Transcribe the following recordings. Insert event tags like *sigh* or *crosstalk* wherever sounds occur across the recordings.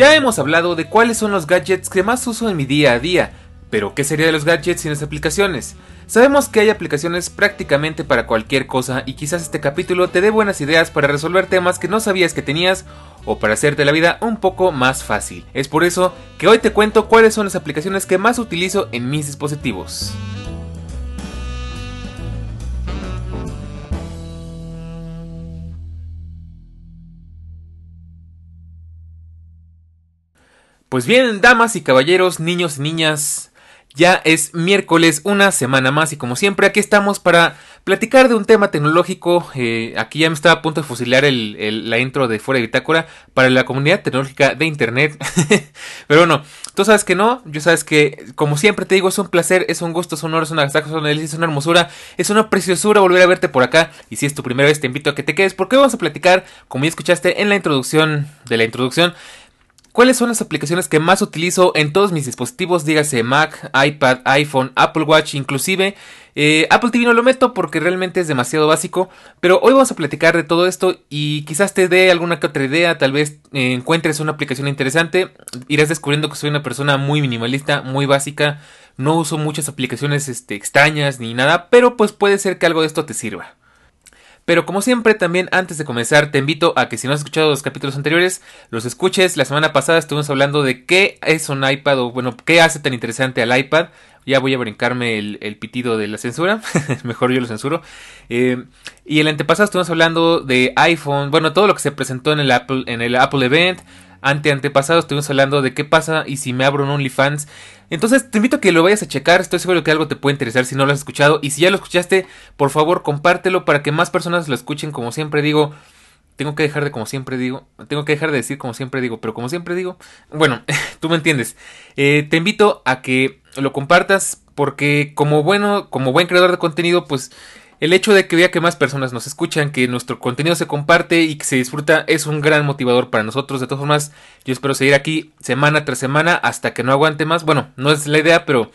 Ya hemos hablado de cuáles son los gadgets que más uso en mi día a día, pero ¿qué sería de los gadgets sin las aplicaciones? Sabemos que hay aplicaciones prácticamente para cualquier cosa y quizás este capítulo te dé buenas ideas para resolver temas que no sabías que tenías o para hacerte la vida un poco más fácil. Es por eso que hoy te cuento cuáles son las aplicaciones que más utilizo en mis dispositivos. Pues bien, damas y caballeros, niños y niñas, ya es miércoles, una semana más y como siempre aquí estamos para platicar de un tema tecnológico. Eh, aquí ya me estaba a punto de fusilar el, la intro de Fuera de Bitácora para la comunidad tecnológica de Internet. *laughs* Pero bueno, tú sabes que no, yo sabes que como siempre te digo es un placer, es un gusto, es un honor, es una es una delicia, es una hermosura, es una preciosura volver a verte por acá. Y si es tu primera vez te invito a que te quedes porque hoy vamos a platicar, como ya escuchaste en la introducción de la introducción, ¿Cuáles son las aplicaciones que más utilizo en todos mis dispositivos? Dígase Mac, iPad, iPhone, Apple Watch, inclusive eh, Apple TV no lo meto porque realmente es demasiado básico. Pero hoy vamos a platicar de todo esto y quizás te dé alguna que otra idea. Tal vez eh, encuentres una aplicación interesante. Irás descubriendo que soy una persona muy minimalista, muy básica. No uso muchas aplicaciones este, extrañas ni nada. Pero pues puede ser que algo de esto te sirva. Pero como siempre, también antes de comenzar, te invito a que si no has escuchado los capítulos anteriores, los escuches. La semana pasada estuvimos hablando de qué es un iPad o bueno, qué hace tan interesante al iPad. Ya voy a brincarme el, pitido de la censura. *laughs* Mejor yo lo censuro. Eh, y el antepasado estuvimos hablando de iPhone. Bueno, todo lo que se presentó en el Apple, en el Apple Event ante antepasado estuvimos hablando de qué pasa y si me abro un OnlyFans. Entonces te invito a que lo vayas a checar, estoy seguro que algo te puede interesar si no lo has escuchado y si ya lo escuchaste, por favor compártelo para que más personas lo escuchen como siempre digo. Tengo que dejar de como siempre digo, tengo que dejar de decir como siempre digo, pero como siempre digo, bueno, *laughs* tú me entiendes. Eh, te invito a que lo compartas porque como bueno, como buen creador de contenido, pues el hecho de que vea que más personas nos escuchan, que nuestro contenido se comparte y que se disfruta es un gran motivador para nosotros. De todas formas, yo espero seguir aquí semana tras semana hasta que no aguante más. Bueno, no es la idea, pero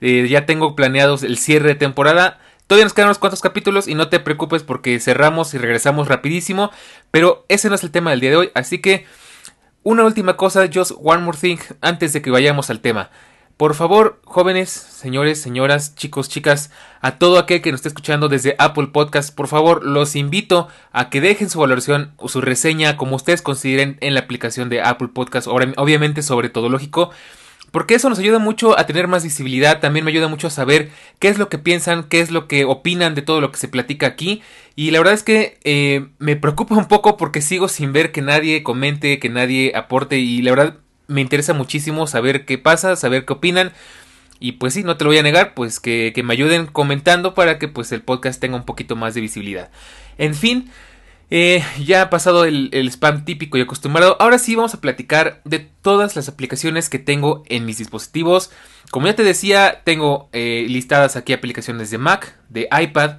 eh, ya tengo planeados el cierre de temporada. Todavía nos quedan unos cuantos capítulos y no te preocupes porque cerramos y regresamos rapidísimo. Pero ese no es el tema del día de hoy. Así que una última cosa, just one more thing, antes de que vayamos al tema. Por favor, jóvenes, señores, señoras, chicos, chicas, a todo aquel que nos esté escuchando desde Apple Podcast, por favor, los invito a que dejen su valoración o su reseña como ustedes consideren en la aplicación de Apple Podcast, obviamente sobre todo lógico. Porque eso nos ayuda mucho a tener más visibilidad, también me ayuda mucho a saber qué es lo que piensan, qué es lo que opinan de todo lo que se platica aquí. Y la verdad es que eh, me preocupa un poco porque sigo sin ver que nadie comente, que nadie aporte y la verdad me interesa muchísimo saber qué pasa, saber qué opinan. Y pues sí, no te lo voy a negar, pues que, me ayuden comentando para que pues el podcast tenga un poquito más de visibilidad. En fin, eh, ya ha pasado el, spam típico y acostumbrado. Ahora sí vamos a platicar de todas las aplicaciones que tengo en mis dispositivos. Como ya te decía, tengo eh, listadas aquí aplicaciones de Mac, de iPad,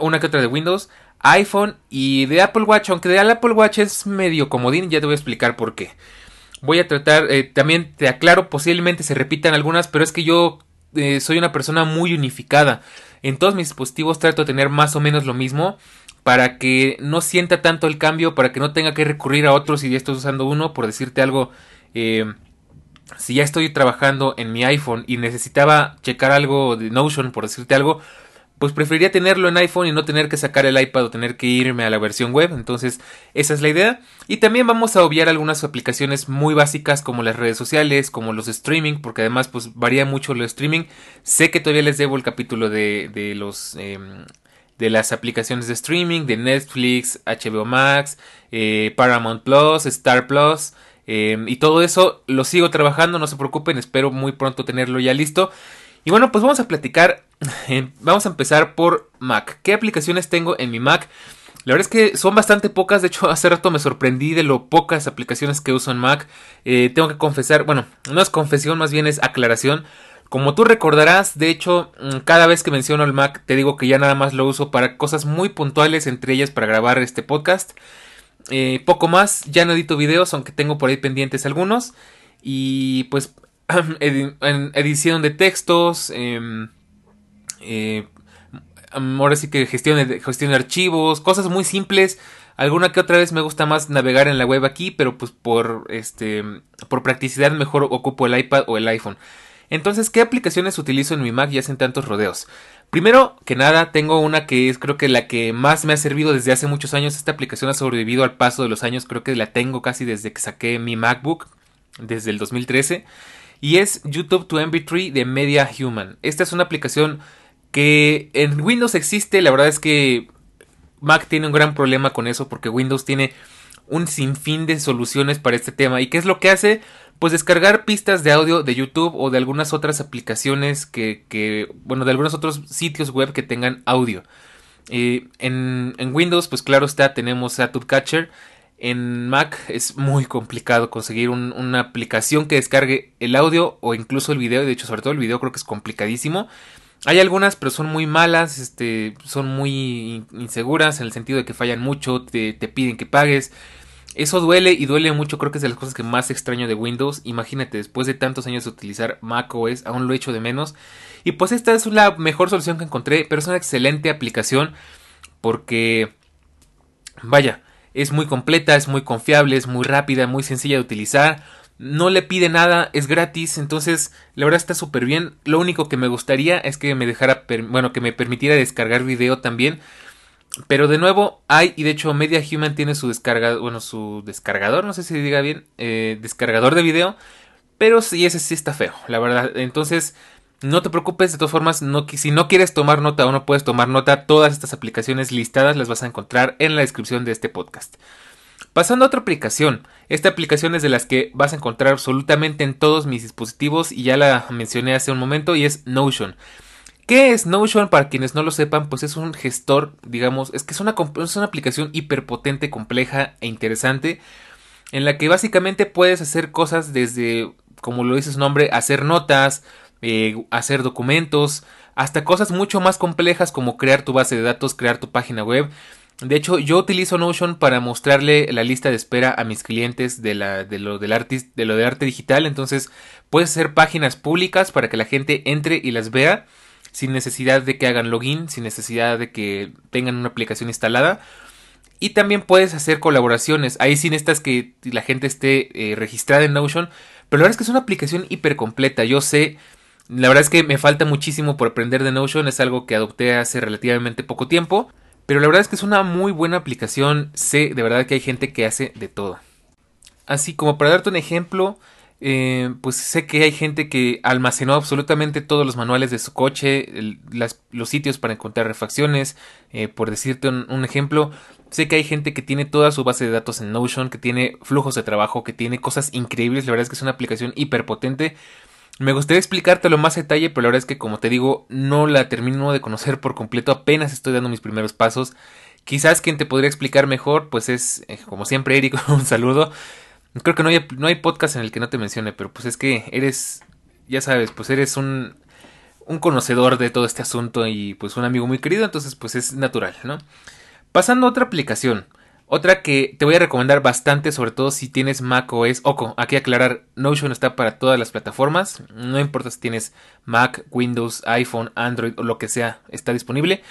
una que otra de Windows, iPhone y de Apple Watch. Aunque de Apple Watch es medio comodín, ya te voy a explicar por qué. Voy a tratar, eh, también te aclaro, posiblemente se repitan algunas, pero es que yo eh, soy una persona muy unificada. En todos mis dispositivos trato de tener más o menos lo mismo para que no sienta tanto el cambio, para que no tenga que recurrir a otros si ya estoy usando uno, por decirte algo. Eh, si ya estoy trabajando en mi iPhone y necesitaba checar algo de Notion, por decirte algo, pues preferiría tenerlo en iPhone y no tener que sacar el iPad o tener que irme a la versión web. Entonces, esa es la idea. Y también vamos a obviar algunas aplicaciones muy básicas como las redes sociales, como los streaming, porque además pues varía mucho lo streaming. Sé que todavía les debo el capítulo de, de los... Em, de las aplicaciones de streaming, de Netflix, HBO Max, eh, Paramount Plus, Star Plus, em, y todo eso lo sigo trabajando, no se preocupen, espero muy pronto tenerlo ya listo. Y bueno, pues vamos a platicar. Eh, vamos a empezar por Mac. ¿Qué aplicaciones tengo en mi Mac? La verdad es que son bastante pocas. De hecho, *laughs* hace rato me sorprendí de lo pocas aplicaciones que uso en Mac. Eh, tengo que confesar, bueno, no es confesión, más bien es aclaración. Como tú recordarás, de hecho, mm, cada vez que menciono el Mac, te digo que ya nada más lo uso para cosas muy puntuales, entre ellas para grabar este podcast. Eh, poco más, ya no edito videos, aunque tengo por ahí pendientes algunos. Y pues *clears throat* edición de textos, em, eh, ahora sí que gestión de, gestión de archivos, cosas muy simples. Alguna que otra vez me gusta más navegar en la web aquí, pero pues por este por practicidad mejor ocupo el iPad o el iPhone. Entonces, ¿qué aplicaciones utilizo en mi Mac y hacen tantos rodeos? Primero que nada, tengo una que es creo que la que más me ha servido desde hace muchos años. Esta aplicación ha sobrevivido al paso de los años, creo que la tengo casi desde que saqué mi MacBook, desde el 2013 y es YouTube to MP3 de Media Human. Esta es una aplicación que en Windows existe, la verdad es que Mac tiene un gran problema con eso porque Windows tiene un sinfín de soluciones para este tema. ¿Y qué es lo que hace? Pues descargar pistas de audio de YouTube o de algunas otras aplicaciones que, bueno, de algunos otros sitios web que tengan audio. Eh, en, en, Windows, pues claro está, tenemos a Catcher en Mac es muy complicado conseguir una aplicación que descargue el audio o incluso el video. De hecho, sobre todo el video creo que es complicadísimo. Hay algunas, pero son muy malas, este, son muy inseguras en el sentido de que fallan mucho, te, te piden que pagues. Eso duele y duele mucho, creo que es de las cosas que más extraño de Windows. Imagínate, después de tantos años de utilizar Mac OS, aún lo echo de menos. Y pues esta es la mejor solución que encontré, pero es una excelente aplicación porque, vaya, es muy completa, es muy confiable, es muy rápida, muy sencilla de utilizar. No le pide nada, es gratis, entonces la verdad está súper bien. Lo único que me gustaría es que me dejara, bueno, que me permitiera descargar video también. Pero de nuevo hay, y de hecho Media Human tiene su descarga, bueno, su descargador, no sé si diga bien, eh, descargador de video. Pero sí, ese sí está feo, la verdad. Entonces, no te preocupes, de todas formas, no, si no quieres tomar nota o no puedes tomar nota, todas estas aplicaciones listadas las vas a encontrar en la descripción de este podcast. Pasando a otra aplicación, esta aplicación es de las que vas a encontrar absolutamente en todos mis dispositivos y ya la mencioné hace un momento y es Notion. ¿Qué es Notion? Para quienes no lo sepan, pues es un gestor, digamos, es que es una, es una aplicación hiperpotente, compleja e interesante en la que básicamente puedes hacer cosas desde, como lo dice su nombre, hacer notas, eh, hacer documentos, hasta cosas mucho más complejas como crear tu base de datos, crear tu página web. De hecho, yo utilizo Notion para mostrarle la lista de espera a mis clientes de, la, de, lo, del de lo arte digital. Entonces, puedes hacer páginas públicas para que la gente entre y las vea sin necesidad de que hagan login, sin necesidad de que tengan una aplicación instalada. Y también puedes hacer colaboraciones. Ahí sin estas que la gente esté eh, registrada en Notion. Pero la verdad es que es una aplicación hiper completa. Yo sé la verdad es que me falta muchísimo por aprender de Notion, es algo que adopté hace relativamente poco tiempo, pero la verdad es que es una muy buena aplicación, sé de verdad que hay gente que hace de todo. Así como para darte un ejemplo, eh, pues sé que hay gente que almacenó absolutamente todos los manuales de su coche, los sitios para encontrar refacciones, eh, por decirte un, ejemplo, sé que hay gente que tiene toda su base de datos en Notion, que tiene flujos de trabajo, que tiene cosas increíbles, la verdad es que es una aplicación hiperpotente me gustaría explicártelo más detalle, pero la verdad es que como te digo, no la termino de conocer por completo, apenas estoy dando mis primeros pasos. Quizás quien te podría explicar mejor, pues es, eh, como siempre, *laughs* Eric, un saludo. Creo que no hay, no hay podcast en el que no te mencione, pero pues es que eres, ya sabes, pues eres un, un conocedor de todo este asunto y pues un amigo muy querido, entonces pues es natural, ¿no? Pasando a otra aplicación. Otra que te voy a recomendar bastante, sobre todo si tienes Mac OS. Ojo, aquí aclarar, Notion está para todas las plataformas. No importa si tienes Mac, Windows, iPhone, Android o lo que sea, está disponible.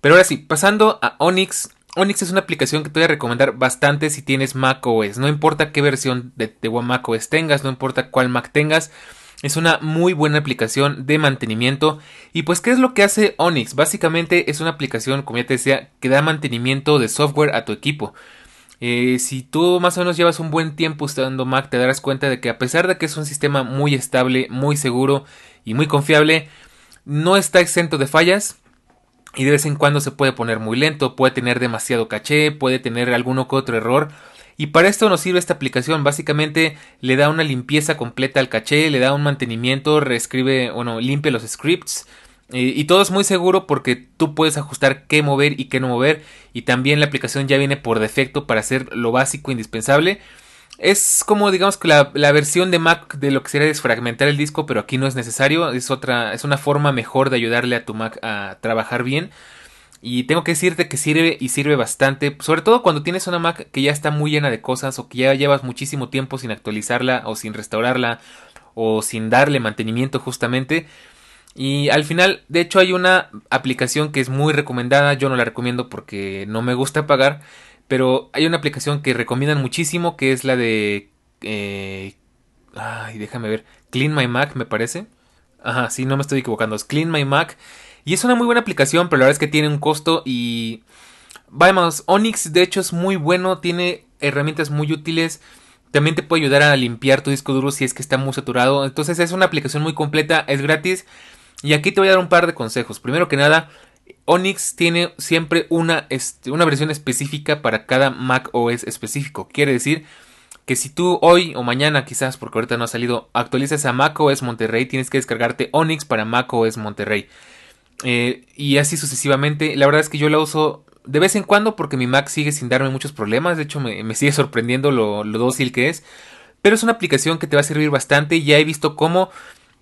Pero ahora sí, pasando a Onyx. Onyx es una aplicación que te voy a recomendar bastante si tienes Mac OS. No importa qué versión de, de Mac OS tengas, no importa cuál Mac tengas. Es una muy buena aplicación de mantenimiento. Y pues, ¿qué es lo que hace Onyx? Básicamente es una aplicación, como ya te decía, que da mantenimiento de software a tu equipo. Eh, si tú más o menos llevas un buen tiempo usando Mac, te darás cuenta de que a pesar de que es un sistema muy estable, muy seguro y muy confiable, no está exento de fallas. Y de vez en cuando se puede poner muy lento, puede tener demasiado caché, puede tener alguno que otro error. Y para esto nos sirve esta aplicación. Básicamente le da una limpieza completa al caché, le da un mantenimiento, reescribe, bueno, limpia los scripts. Y todo es muy seguro porque tú puedes ajustar qué mover y qué no mover. Y también la aplicación ya viene por defecto para hacer lo básico indispensable. Es como digamos que la, la, versión de Mac de lo que sería desfragmentar el disco, pero aquí no es necesario. Es otra, es una forma mejor de ayudarle a tu Mac a trabajar bien. Y tengo que decirte que sirve y sirve bastante, sobre todo cuando tienes una Mac que ya está muy llena de cosas o que ya llevas muchísimo tiempo sin actualizarla o sin restaurarla o sin darle mantenimiento justamente. Y al final, de hecho, hay una aplicación que es muy recomendada, yo no la recomiendo porque no me gusta pagar, pero hay una aplicación que recomiendan muchísimo que es la de... Eh, ay, déjame ver, Clean My Mac me parece. Ajá, sí, no me estoy equivocando, es Clean My Mac y es una muy buena aplicación, pero la verdad es que tiene un costo y... Vamos, Onyx de hecho es muy bueno, tiene herramientas muy útiles. También te puede ayudar a limpiar tu disco duro si es que está muy saturado. Entonces es una aplicación muy completa, es gratis. Y aquí te voy a dar un par de consejos. Primero que nada, Onyx tiene siempre una, este, una versión específica para cada Mac OS específico. Quiere decir que si tú hoy o mañana quizás, porque ahorita no ha salido, actualizas a Mac OS Monterrey, tienes que descargarte Onyx para Mac OS Monterrey. Eh, y así sucesivamente. La verdad es que yo la uso de vez en cuando porque mi Mac sigue sin darme muchos problemas. De hecho, me, sigue sorprendiendo lo, dócil que es. Pero es una aplicación que te va a servir bastante. Ya he visto cómo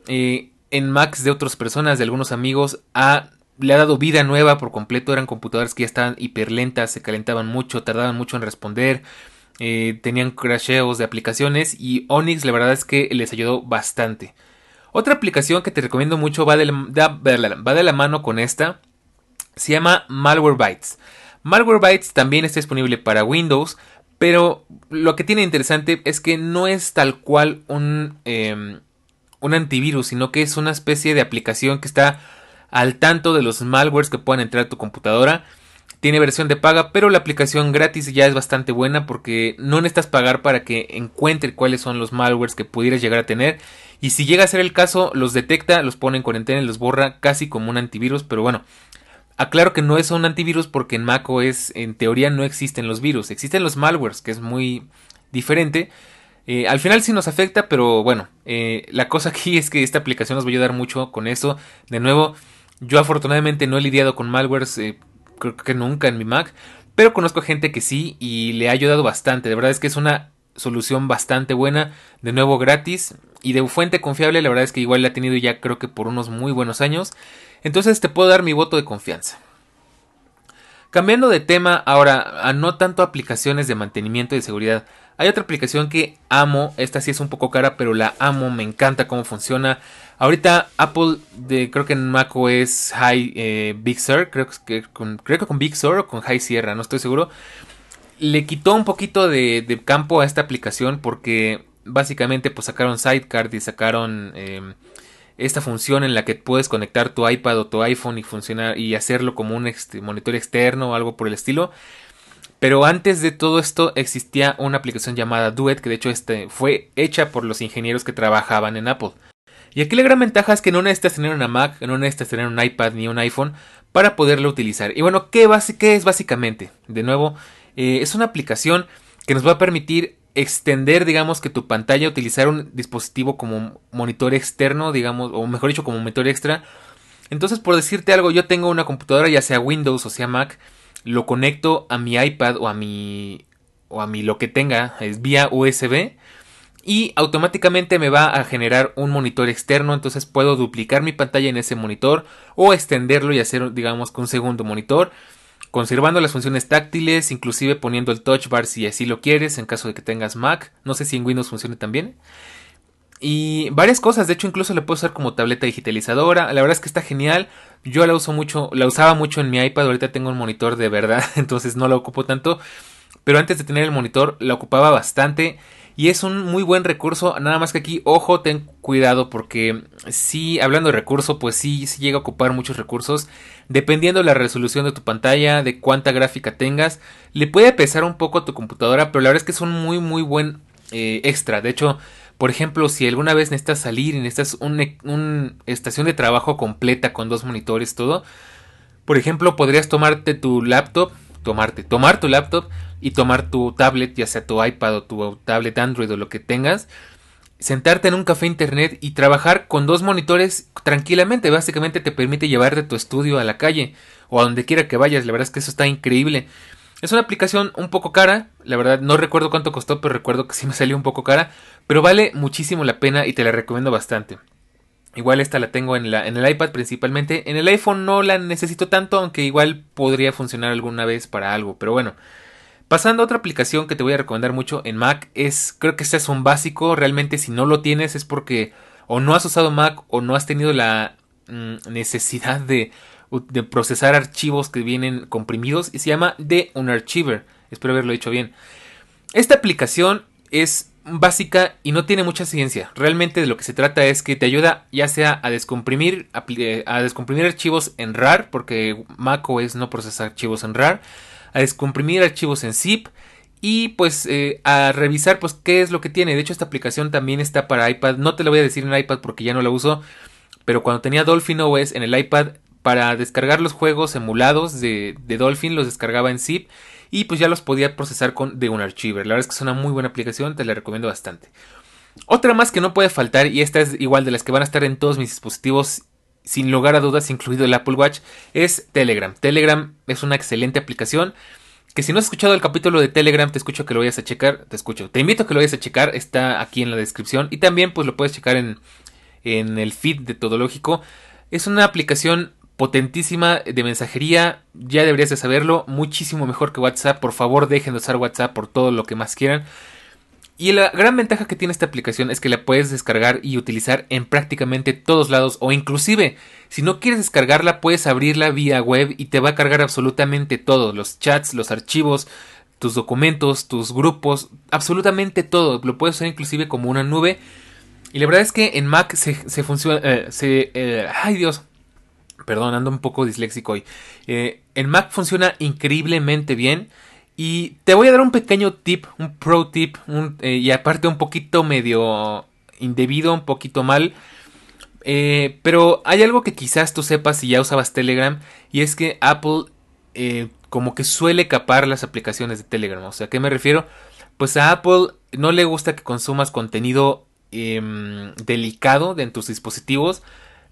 eh, en Macs de otras personas, de algunos amigos, le ha dado vida nueva por completo. Eran computadoras que ya estaban hiper lentas, se calentaban mucho, tardaban mucho en responder. Eh, tenían crasheos de aplicaciones y Onyx la verdad es que les ayudó bastante. Otra aplicación que te recomiendo mucho va de la, mano con esta. Se llama Malwarebytes. Malwarebytes también está disponible para Windows, pero lo que tiene interesante es que no es tal cual un, em, un antivirus, sino que es una especie de aplicación que está al tanto de los malwares que puedan entrar a tu computadora tiene versión de paga, pero la aplicación gratis ya es bastante buena porque no necesitas pagar para que encuentre cuáles son los malwares que pudieras llegar a tener. Y si llega a ser el caso, los detecta, los pone en cuarentena y los borra casi como un antivirus. Pero bueno, aclaro que no es un antivirus porque en Mac OS en teoría no existen los virus, existen los malwares, que es muy diferente. Eh, al final sí nos afecta, pero bueno, eh, la cosa *laughs* aquí es que esta aplicación nos va a ayudar mucho con eso. De nuevo, yo afortunadamente no he lidiado con malwares. Eh, creo que nunca en mi Mac, pero conozco gente que sí y le ha ayudado bastante. De verdad es que es una solución bastante buena, de nuevo gratis y de fuente confiable. La verdad es que igual la he tenido ya creo que por unos muy buenos años. Entonces te puedo dar mi voto de confianza. Cambiando de tema, ahora a no tanto aplicaciones de mantenimiento y de seguridad. Hay otra aplicación que amo, esta sí es un poco cara, pero la amo, me encanta cómo funciona. Ahorita Apple, de, creo que en Mac es High eh, Big Sur, creo que, con, creo que con Big Sur o con High Sierra, no estoy seguro. Le quitó un poquito de, campo a esta aplicación porque básicamente pues sacaron Sidecar y sacaron em, esta función en la que puedes conectar tu iPad o tu iPhone y funcionar y hacerlo como un este, monitor externo o algo por el estilo. Pero antes de todo esto existía una aplicación llamada Duet que de hecho este, fue hecha por los ingenieros que trabajaban en Apple. Y aquí la gran ventaja es que no necesitas tener una Mac, no necesitas tener un iPad ni un iPhone para poderlo utilizar. Y bueno, ¿qué, es básicamente? De nuevo, eh, es una aplicación que nos va a permitir extender, digamos, que tu pantalla, utilizar un dispositivo como monitor externo, digamos, o mejor dicho, como monitor extra. Entonces, por decirte algo, yo tengo una computadora, ya sea Windows o sea Mac, lo conecto a mi iPad o a mi o a mi lo que tenga, es vía USB y automáticamente me va a generar un monitor externo entonces puedo duplicar mi pantalla en ese monitor o extenderlo y hacer digamos con un segundo monitor conservando las funciones táctiles inclusive poniendo el touch bar si así lo quieres en caso de que tengas Mac. No sé si en Windows funcione también. Y varias cosas de hecho incluso le puedo usar como tableta digitalizadora. La verdad es que está genial. Yo la uso mucho la usaba mucho en mi iPad ahorita tengo un monitor de verdad *laughs* entonces no la ocupo tanto. Pero antes de tener el monitor la ocupaba bastante y es un muy buen recurso, nada más que aquí, ojo, ten cuidado porque si hablando de recurso, pues sí, sí llega a ocupar muchos recursos, dependiendo de la resolución de tu pantalla, de cuánta gráfica tengas, le puede pesar un poco a tu computadora, pero la verdad es que es un muy muy buen eh, extra, de hecho, por ejemplo, si alguna vez necesitas salir y necesitas una estación de trabajo completa con dos monitores, todo, por ejemplo, podrías tomarte tu laptop, tomarte, tomar tu laptop y tomar tu tablet, ya sea tu iPad o tu tablet Android o lo que tengas, sentarte en un café internet y trabajar con dos monitores tranquilamente. Básicamente te permite llevarte tu estudio a la calle o a donde quiera que vayas. La verdad es que eso está increíble. Es una aplicación un poco cara, la verdad no recuerdo cuánto costó, pero recuerdo que sí me salió un poco cara, pero vale muchísimo la pena y te la recomiendo bastante. Igual esta la tengo en, en el iPad principalmente. En el iPhone no la necesito tanto, aunque igual podría funcionar alguna vez para algo. Pero bueno, Pasando a otra aplicación que te voy a recomendar mucho en Mac es, creo que este es un básico, realmente si no lo tienes es porque o no has usado Mac o no has tenido la mm, necesidad de, de, procesar archivos que vienen comprimidos y se llama The Unarchiver, espero haberlo dicho bien. Esta aplicación es básica y no tiene mucha ciencia, realmente de lo que se trata es que te ayuda ya sea a descomprimir, a descomprimir archivos en RAR, porque Mac OS no procesa archivos en RAR, a descomprimir archivos en zip y pues eh, a revisar pues qué es lo que tiene. De hecho esta aplicación también está para iPad. No te lo voy a decir en iPad porque ya no la uso. Pero cuando tenía Dolphin OS en el iPad para descargar los juegos emulados de, Dolphin los descargaba en zip y pues ya los podía procesar con de un archiver. La verdad es que es una muy buena aplicación, te la recomiendo bastante. Otra más que no puede faltar y esta es igual de las que van a estar en todos mis dispositivos sin lugar a dudas, incluido el Apple Watch, es Telegram. Telegram es una excelente aplicación. Que si no has escuchado el capítulo de Telegram, te escucho que lo vayas a checar. Te escucho. Te invito a que lo vayas a checar. Está aquí en la descripción. Y también, pues lo puedes checar en, en el feed de Todológico. Es una aplicación potentísima de mensajería. Ya deberías de saberlo. Muchísimo mejor que WhatsApp. Por favor, dejen de usar WhatsApp por todo lo que más quieran. Y la gran ventaja que tiene esta aplicación es que la puedes descargar y utilizar en prácticamente todos lados o inclusive si no quieres descargarla puedes abrirla vía web y te va a cargar absolutamente todo, los chats, los archivos, tus documentos, tus grupos, absolutamente todo, lo puedes usar inclusive como una nube. Y la verdad es que en Mac se, funciona, eh, se, eh, ay Dios, perdón, ando un poco disléxico hoy. Eh, en Mac funciona increíblemente bien. Y te voy a dar un pequeño tip, un pro tip, eh, y aparte un poquito medio indebido, un poquito mal. Eh, pero hay algo que quizás tú sepas si ya usabas Telegram, y es que Apple eh, como que suele capar las aplicaciones de Telegram. O sea, ¿a qué me refiero? Pues a Apple no le gusta que consumas contenido em, delicado de en tus dispositivos.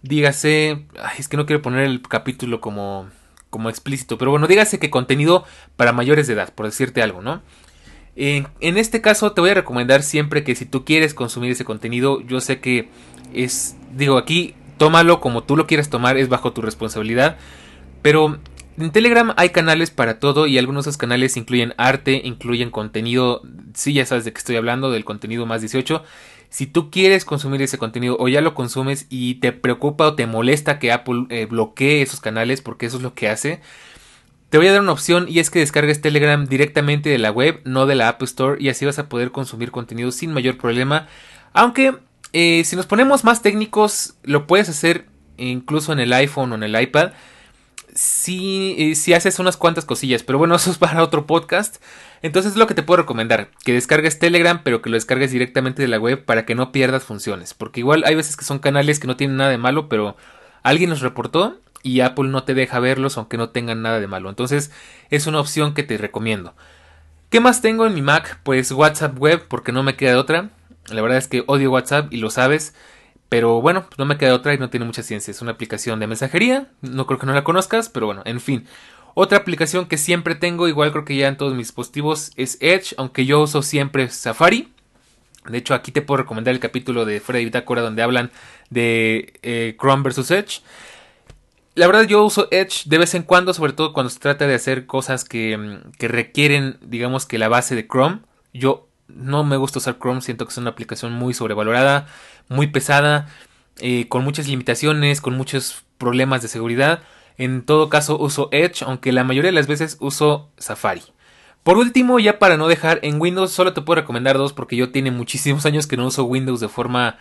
Dígase, es que no quiero poner el capítulo como como explícito. Pero bueno, dígase que contenido para mayores de edad, por decirte algo, ¿no? En, este caso te voy a recomendar siempre que si tú quieres consumir ese contenido, yo sé que es, digo aquí, tómalo como tú lo quieras tomar, es bajo tu responsabilidad. Pero en Telegram hay canales para todo y algunos de esos canales incluyen arte, incluyen contenido, sí ya sabes de qué estoy hablando, del contenido más 18. Si tú quieres consumir ese contenido o ya lo consumes y te preocupa o te molesta que Apple eh, bloquee esos canales porque eso es lo que hace, te voy a dar una opción y es que descargues Telegram directamente de la web, no de la App Store y así vas a poder consumir contenido sin mayor problema. Aunque eh, si nos ponemos más técnicos, lo puedes hacer incluso en el iPhone o en el iPad sí, eh, sí haces unas cuantas cosillas, pero bueno, *laughs* eso es para otro podcast. Entonces es lo que te puedo recomendar, que descargues Telegram, pero que lo descargues directamente de la web para que no pierdas funciones. Porque igual hay veces que son canales que no tienen nada de malo, pero alguien nos reportó y Apple no te deja verlos aunque no tengan nada de malo. Entonces es una opción que te recomiendo. ¿Qué más tengo en mi Mac? Pues WhatsApp web, porque no me queda de otra. La verdad es que odio WhatsApp y lo sabes. Pero bueno, no me queda otra y no tiene mucha ciencia. Es una aplicación de mensajería. No creo que no la conozcas, pero bueno, en fin. Otra aplicación que siempre tengo, igual creo que ya en todos mis dispositivos, es Edge, aunque yo uso siempre Safari. De hecho, aquí te puedo recomendar el capítulo de Freddy Bitácora donde hablan de eh, Chrome versus Edge. La verdad yo uso Edge de vez en cuando, sobre todo cuando se trata de hacer cosas que, mm, que requieren, digamos que la base de Chrome. Yo no me gusta usar Chrome, siento que es una aplicación muy sobrevalorada, muy pesada, eh, con muchas limitaciones, con muchos problemas de seguridad. En todo caso uso Edge, aunque la mayoría de las veces uso Safari. Por último, ya para no dejar en Windows, solo te puedo recomendar dos porque yo tiene muchísimos *laughs* años que no uso Windows de forma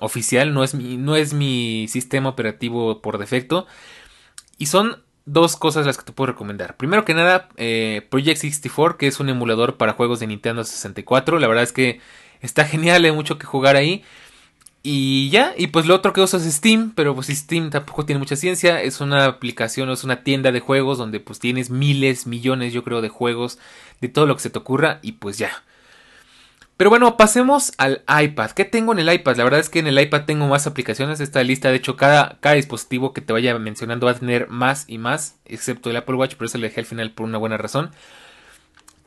oficial, no es mi, no es mi sistema operativo por defecto. Y son dos cosas las que te puedo recomendar. Primero que nada, eh, Project 64, que es un emulador para juegos de Nintendo 64. La verdad es que está *laughs* genial, hay mucho que jugar ahí. Y ya, y pues lo otro que uso es Steam, pero pues Steam tampoco tiene mucha ciencia, es una aplicación, es una tienda de juegos donde pues tienes miles, millones yo creo de juegos, de todo lo que se te ocurra y pues ya. Pero bueno, pasemos al iPad. ¿Qué tengo en el iPad? La verdad es que en el iPad tengo más aplicaciones. Esta lista, de hecho, cada, cada dispositivo que te vaya mencionando va a tener más y más, excepto el Apple Watch, por eso le dejé al final por una buena razón.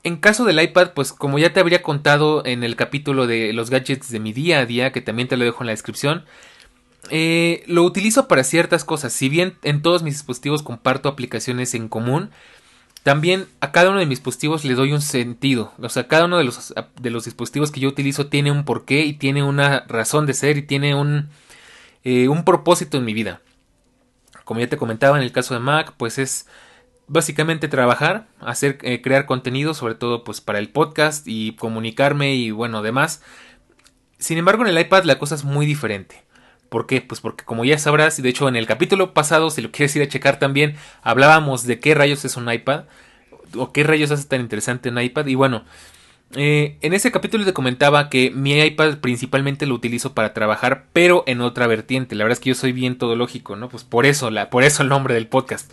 En caso del iPad, pues como ya te habría contado en el capítulo de los gadgets de mi día a día, que también te lo dejo en la descripción, eh, lo utilizo para ciertas cosas. Si bien en todos mis dispositivos comparto aplicaciones en común, también a cada uno de mis dispositivos le doy un sentido. O sea, cada uno de los, de los dispositivos que yo utilizo tiene un porqué y tiene una razón de ser y tiene un, eh, un propósito en mi vida. Como ya te comentaba en el caso de Mac, pues es básicamente trabajar, hacer, eh, crear contenido, sobre todo pues para el podcast y comunicarme y bueno, demás. Sin embargo, en el iPad la cosa es muy diferente. ¿Por qué? Pues porque como ya sabrás, y de hecho en el capítulo pasado, si lo quieres ir a checar también, hablábamos de qué rayos es un iPad, o qué rayos hace tan interesante un iPad, y bueno, eh, en ese capítulo te comentaba que mi iPad principalmente lo utilizo para trabajar, pero en otra vertiente. La verdad es que yo soy bien todológico, ¿no? Pues por eso, la, por eso el nombre del podcast.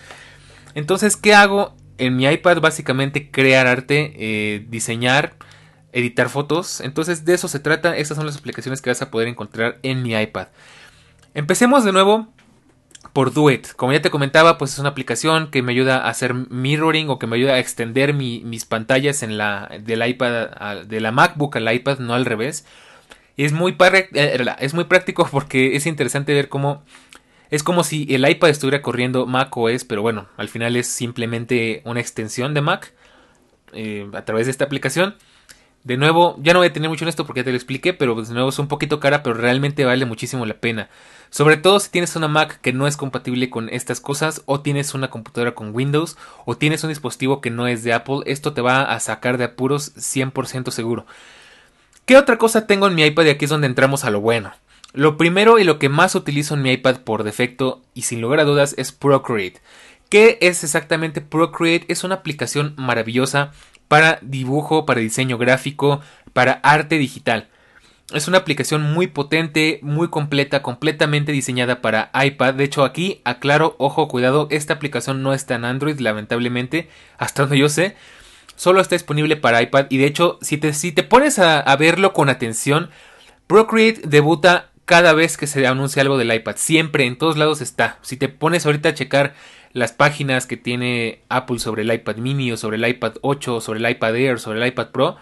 Entonces, ¿qué hago? En mi iPad básicamente crear arte, eh, diseñar, editar fotos. Entonces de eso se trata. Estas son las aplicaciones que vas a poder encontrar en mi iPad. Empecemos de nuevo por Duet. Como ya te comentaba, pues es una aplicación que me ayuda a hacer mirroring o que me ayuda a extender mis pantallas en la del iPad de la MacBook al iPad, no al revés. Y es muy, eh, es muy práctico *laughs* porque es interesante ver cómo es como si el iPad estuviera corriendo Mac OS, pero bueno, al final es simplemente una extensión de Mac eh, a través de esta aplicación. De nuevo, ya no voy a tener mucho en esto porque ya te lo expliqué, pero de nuevo es un poquito cara, pero realmente vale muchísimo la pena. Sobre todo si tienes una Mac que no es compatible con estas cosas, o tienes una computadora con Windows, o tienes un dispositivo que no es de Apple, esto te va a sacar de apuros 100% seguro. ¿Qué otra cosa tengo en mi iPad y aquí es donde entramos a lo bueno? Lo primero y lo que más utilizo en mi iPad por defecto y sin lugar a dudas es Procreate. ¿Qué es exactamente Procreate? Es una aplicación maravillosa para dibujo, para diseño gráfico, para arte digital. Es una aplicación muy potente, muy completa, completamente diseñada para iPad. De hecho, aquí aclaro, ojo, cuidado, esta aplicación no está en Android, lamentablemente, hasta donde yo sé. Solo está disponible para iPad y de hecho, si te, si te pones a, a verlo con atención, Procreate debuta cada vez que se anuncia algo del iPad. Siempre, en todos lados está. Si te pones ahorita a checar las páginas que tiene Apple sobre el iPad mini o sobre el iPad 8 o sobre el iPad Air, sobre el iPad Pro,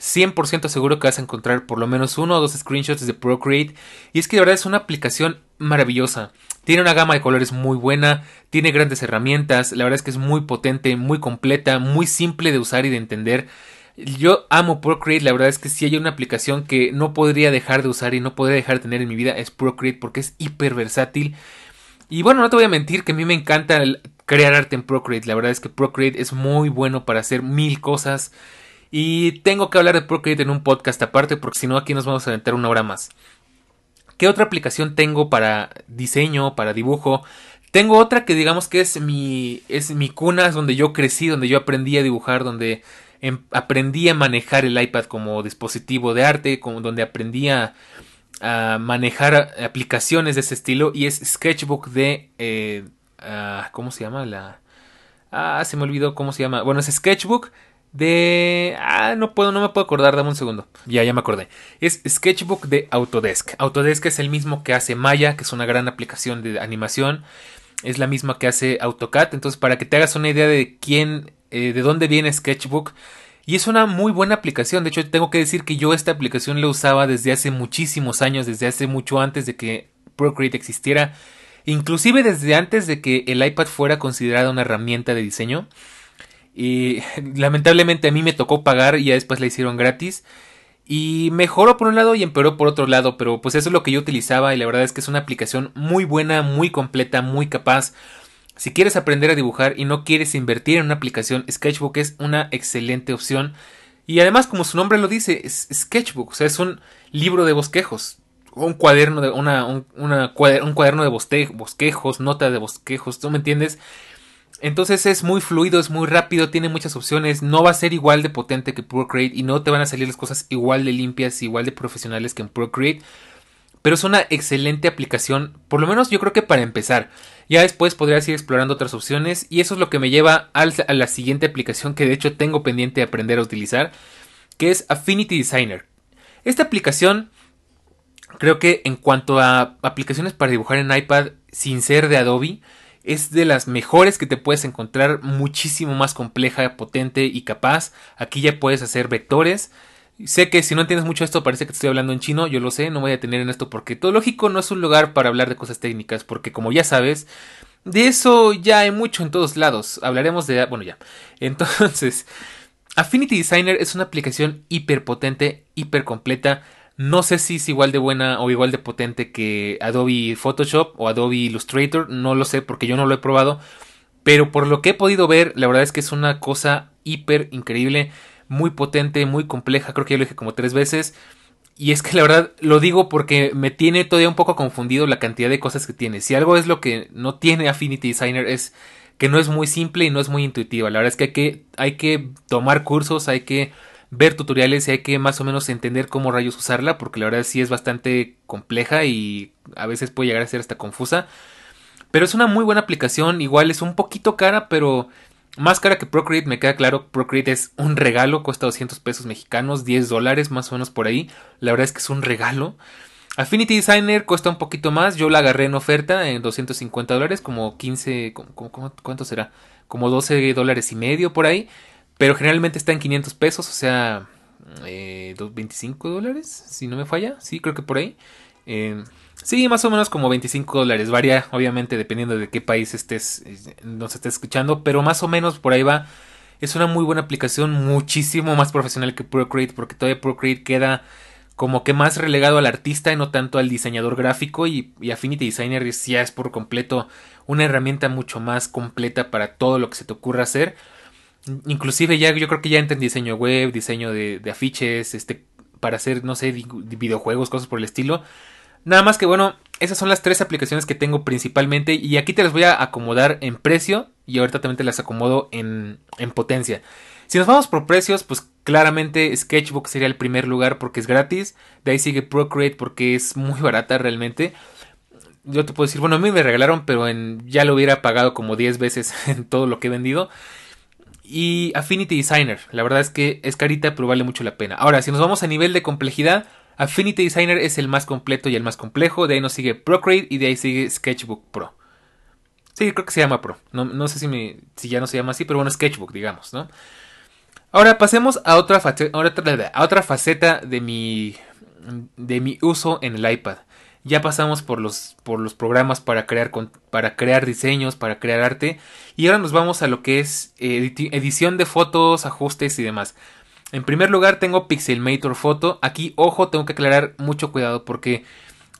100% seguro que vas a encontrar por lo menos uno o dos screenshots de Procreate. Y es que de verdad es una aplicación maravillosa. Tiene una gama de colores muy buena, tiene grandes herramientas, la verdad es que es muy potente, muy completa, muy simple de usar y de entender. Yo amo Procreate, la verdad es que si hay una aplicación que no podría dejar de usar y no podría dejar de tener en mi vida es Procreate porque es hiper versátil. Y bueno, no te voy a mentir que a mí me encanta crear arte en Procreate, la verdad es que Procreate es muy bueno para hacer mil cosas. Y tengo que hablar de Procreate en un podcast aparte porque si no aquí nos vamos a aventar una hora más. ¿Qué otra aplicación tengo para diseño, para dibujo? Tengo otra que digamos que es mi, es mi cuna, es donde yo crecí, donde yo aprendí a dibujar, donde Em, aprendí a manejar el iPad como dispositivo de arte, donde aprendí a, manejar aplicaciones de ese estilo y es Sketchbook de... Eh, ah, ¿Cómo se llama? La... Ah, se me olvidó cómo se llama. Bueno, es Sketchbook de... Ah, no puedo, no me puedo acordar, dame un segundo. Ya, ya me acordé. Es Sketchbook de Autodesk. Autodesk es el mismo que hace Maya, que es una gran aplicación de animación. Es la misma que hace AutoCAD. Entonces, para que te hagas una idea de quién eh, de dónde viene Sketchbook. Y es una muy buena aplicación. De hecho, tengo que decir que yo esta aplicación la usaba desde hace muchísimos años, desde hace mucho antes de que Procreate existiera. Inclusive desde antes de que el iPad fuera considerada una herramienta de diseño. Y *laughs* lamentablemente a mí me tocó pagar y ya después la hicieron gratis. Y mejoró por un lado y empeoró por otro lado, pero pues eso es lo que yo utilizaba y la verdad es que es una aplicación muy buena, muy completa, muy capaz Si quieres aprender a dibujar y no quieres invertir en una aplicación, Sketchbook es una excelente opción. Y además, como su nombre lo dice, es Sketchbook, o sea, es un libro de bosquejos. Un cuaderno de, una, un, un cuaderno de bosquejos, nota de bosquejos, ¿tú me entiendes? Entonces es muy fluido, es muy rápido, tiene muchas opciones, no va a ser igual de potente que Procreate y no te van a salir las cosas igual de limpias, igual de profesionales que en Procreate. Pero es una excelente aplicación, por lo menos yo creo que para empezar. Ya después podrías ir explorando otras opciones y eso es lo que me lleva a la siguiente aplicación que de hecho tengo pendiente de aprender a utilizar, que es Affinity Designer. Esta aplicación creo que en cuanto a aplicaciones para dibujar en iPad sin ser de Adobe, es de las mejores que te puedes encontrar, muchísimo más compleja, potente y capaz. Aquí ya puedes hacer vectores. Sé que si no entiendes mucho esto parece que te estoy hablando en chino, yo lo sé, no voy a tener en esto porque todo lógico no es un lugar para hablar de cosas técnicas, porque como ya sabes, de eso ya hay mucho en todos lados. Hablaremos de... bueno ya. *laughs* Entonces, Affinity Designer es una aplicación hiper potente, hiper completa no sé si es igual de buena o igual de potente que Adobe Photoshop o Adobe Illustrator, no lo sé porque yo no lo he probado, pero por lo que he podido ver, la verdad es que es una cosa hiper increíble, muy potente, muy compleja, creo que ya lo dije como tres veces. Y es que la verdad lo digo porque me tiene todavía un poco confundido la cantidad de cosas que tiene. Si algo es lo que no tiene Affinity Designer es que no es muy simple y no es muy intuitiva. La verdad es que hay que, hay que tomar cursos, hay que ver tutoriales y hay que más o menos entender cómo rayos usarla, porque la verdad sí es bastante compleja y a veces puede llegar a ser hasta confusa. Pero es una muy buena aplicación, igual es un poquito cara, pero más cara que Procreate, me queda claro, Procreate es un regalo, cuesta 200 pesos mexicanos, 10 dólares más o menos por ahí, la verdad es que es un regalo. Affinity Designer cuesta un poquito más, yo la agarré en oferta en 250 dólares, como 15, ¿cuánto será? Como 12 dólares y medio por ahí. Pero generalmente está en 500 pesos, o sea, eh, 25 dólares, si no me falla. Sí, creo que por ahí. Eh, sí, más o menos como 25 dólares. Varía, obviamente, dependiendo de qué país estés, eh, nos estés escuchando. Pero más o menos por ahí va. Es una muy buena aplicación, muchísimo más profesional que Procreate, porque todavía Procreate queda como que más relegado al artista y no tanto al diseñador gráfico. Y, Affinity Designer ya es por completo una herramienta mucho más completa para todo lo que se te ocurra hacer. Inclusive ya yo creo que ya entra en diseño web, diseño de, afiches, este, para hacer, no sé, videojuegos, cosas por el estilo. Nada más que bueno, esas son las tres aplicaciones que tengo principalmente y aquí te las voy a acomodar en precio y ahorita también te las acomodo en, en potencia. Si nos vamos por precios, pues claramente Sketchbook sería el primer lugar porque es gratis. De ahí sigue Procreate porque es muy *laughs* barata realmente. Yo te puedo decir, bueno, a mí me regalaron, pero ya lo hubiera pagado como 10 veces *laughs* en todo lo que he vendido y Affinity Designer. La verdad es que es carita, pero vale mucho la pena. Ahora, si nos vamos a nivel de complejidad, Affinity Designer es el más completo y el más complejo. De ahí nos sigue Procreate y de ahí sigue Sketchbook Pro. Sí, creo que se llama Pro. No, sé si, ya no se llama así, pero bueno, Sketchbook, digamos, ¿no? Ahora pasemos a otra, a otra faceta de mi, uso en el iPad. Ya pasamos por los, programas para crear, para crear diseños, para crear arte. Y ahora nos vamos a lo que es edición de fotos, ajustes y demás. En primer lugar tengo Pixelmator Photo. Aquí, ojo, tengo que aclarar mucho cuidado porque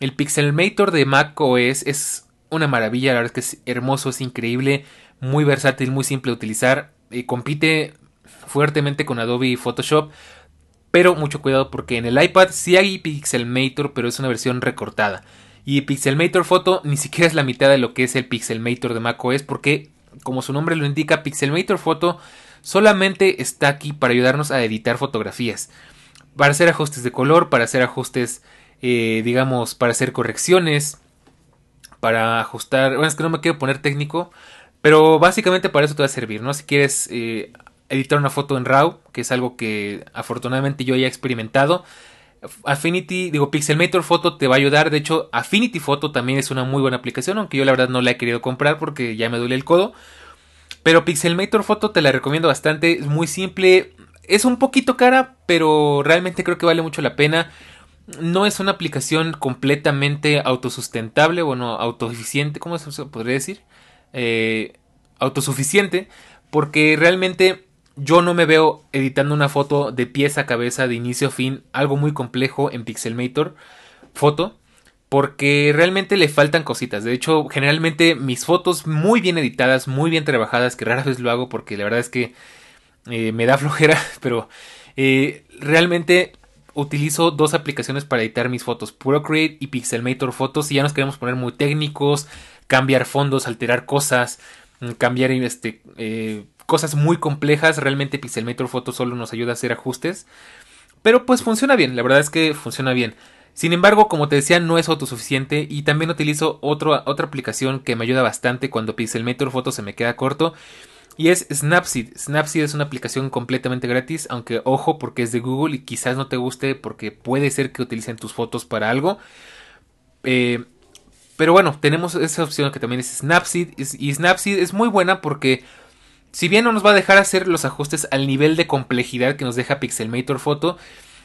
el Pixelmator de Mac OS es una maravilla. La verdad es que es hermoso, es increíble, muy versátil, muy simple de utilizar. Y compite fuertemente con Adobe Photoshop. Pero mucho cuidado porque en el iPad sí hay Pixelmator, pero es una versión recortada. Y Pixelmator Photo ni siquiera es la mitad de lo que es el Pixelmator de macOS porque, como su nombre lo indica, Pixelmator Photo solamente está aquí para ayudarnos a editar fotografías. Para hacer ajustes de color, para hacer ajustes, eh, digamos, para hacer correcciones, para ajustar... Bueno, es que no me quiero poner técnico, pero básicamente para eso te va a servir, ¿no? Si quieres eh, editar una foto en RAW, que es algo que afortunadamente yo ya he experimentado. Affinity, digo, Pixelmator Photo te va a ayudar. De hecho, Affinity Photo también es una muy buena aplicación, aunque yo la verdad no la he querido comprar porque ya me duele el codo. Pero Pixelmator Photo te la recomiendo bastante, es muy simple. Es un poquito cara, pero realmente creo que vale mucho la pena. No es una aplicación completamente autosustentable, bueno, autoeficiente, ¿cómo se podría decir? Eh, autosuficiente, porque realmente yo no me veo editando una foto de pieza a cabeza, de inicio a fin, algo muy complejo en Pixelmator Foto. Porque realmente le faltan cositas. De hecho, generalmente mis fotos muy bien editadas, muy bien trabajadas, que rara vez lo hago porque la verdad es que eh, me da *laughs* flojera, pero eh, realmente utilizo dos aplicaciones para editar mis fotos, Procreate y Pixelmator Photos, y ya nos queremos poner muy técnicos, cambiar fondos, alterar cosas, mm, cambiar este, eh, cosas muy complejas, realmente Pixelmator Photos solo nos ayuda a hacer ajustes, pero pues funciona bien, la verdad es que funciona bien. Sin embargo, como te decía, no es autosuficiente y también utilizo otra aplicación que me ayuda bastante cuando Pixelmator Photo se me queda corto y es Snapseed. Snapseed es una aplicación completamente gratis, aunque ojo porque es de Google y quizás no te guste porque puede ser que utilicen tus fotos para algo. Eh, pero bueno, tenemos esa opción que también es Snapseed y Snapseed es muy buena porque si bien no nos va a dejar hacer los ajustes al nivel de complejidad que nos deja Pixelmator Photo,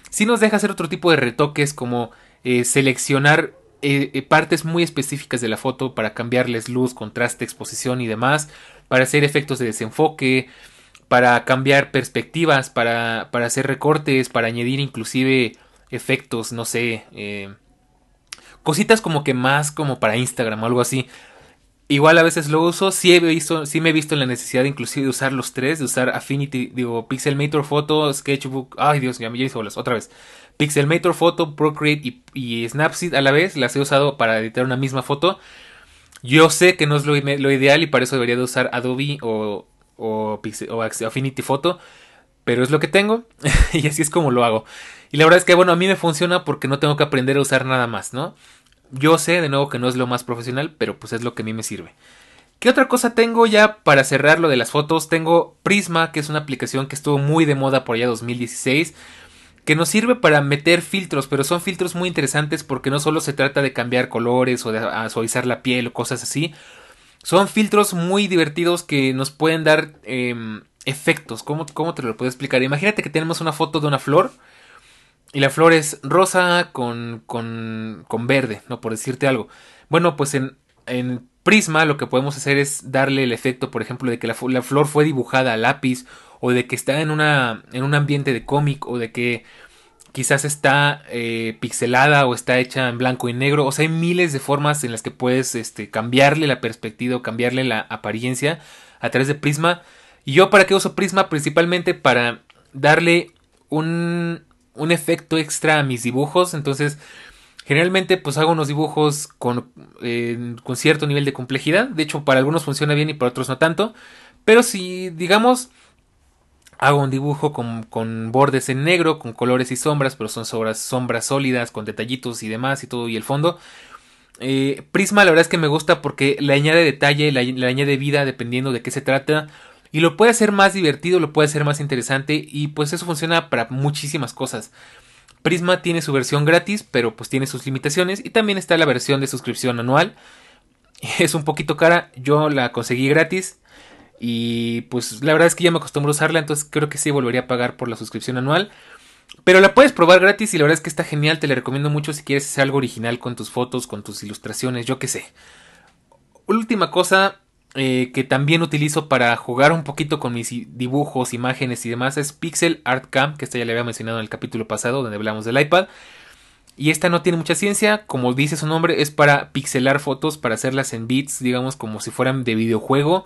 sí nos deja hacer otro tipo de retoques como eh, seleccionar eh, eh, partes muy específicas de la foto para cambiarles luz, contraste, exposición y demás, para hacer efectos de desenfoque, para cambiar perspectivas, para, para hacer recortes, para añadir inclusive efectos, no sé, cositas como que más como para Instagram o algo así. Igual a veces lo uso, sí, he visto, sí me he visto la necesidad inclusive de usar los tres, de usar Affinity, digo, Pixelmator Photo, Sketchbook, ay Dios, ya me hice bolas, otra vez. Pixelmator Photo, Procreate y, Snapseed a la vez, las he usado para editar una misma foto. Yo sé que no es lo, ideal y para eso debería de usar Adobe o, o, o Affinity Photo, pero es lo que tengo *laughs* y así es como lo hago. Y la verdad es que, bueno, a mí me funciona porque no tengo que aprender a usar nada más, ¿no? Yo sé, de nuevo, que no es lo más profesional, pero pues es lo que a mí me sirve. ¿Qué otra cosa tengo ya para cerrar lo de las fotos? Tengo Prisma, que es una aplicación que estuvo muy de moda por allá 2016, que nos sirve para meter filtros, pero son filtros muy interesantes porque no solo se trata de cambiar colores o de suavizar la piel o cosas así. Son filtros muy divertidos que nos pueden dar em, efectos. ¿Cómo, ¿Cómo te lo puedo explicar? Imagínate que tenemos una foto de una flor y la flor es rosa con, con, con verde, ¿no? Por decirte algo. Bueno, pues en, en Prisma lo que podemos hacer es darle el efecto, por ejemplo, de que la, flor fue dibujada a lápiz o de que está en, una, en un ambiente de cómic o de que quizás está eh, pixelada o está hecha en blanco y negro. O sea, hay miles de formas en las que puedes este, cambiarle la perspectiva o cambiarle la apariencia a través de Prisma. ¿Y yo para qué uso Prisma? Principalmente para darle un, un efecto extra a mis dibujos. Entonces, generalmente pues hago unos dibujos con, eh, con cierto nivel de complejidad. De hecho, para algunos funciona bien y para otros no tanto. Pero si, digamos, hago un dibujo con, con, bordes en negro, con colores y sombras, pero son sombras, sólidas, con detallitos y demás y todo, y el fondo. Eh, Prisma la verdad es que me gusta porque le añade detalle, le añade vida dependiendo de qué se trata y lo puede hacer más divertido, lo puede hacer más interesante y pues eso funciona para muchísimas cosas. Prisma tiene su versión gratis, pero pues tiene sus limitaciones y también está la versión de suscripción anual. *laughs* Es un poquito cara, yo la conseguí gratis y pues la verdad es que ya me acostumbro a usarla, entonces creo que sí volvería a pagar por la suscripción anual. Pero la puedes probar gratis y la verdad es que está genial, te la recomiendo mucho si quieres hacer algo original con tus fotos, con tus ilustraciones, yo qué sé. Última cosa, eh, que también utilizo para jugar un poquito con mis dibujos, imágenes y demás es Pixel Art Cam, que esta ya le había mencionado en el capítulo pasado donde hablamos del iPad. Y esta no tiene mucha ciencia, como dice su nombre, es para pixelar fotos, para hacerlas en bits, digamos como si fueran de videojuego.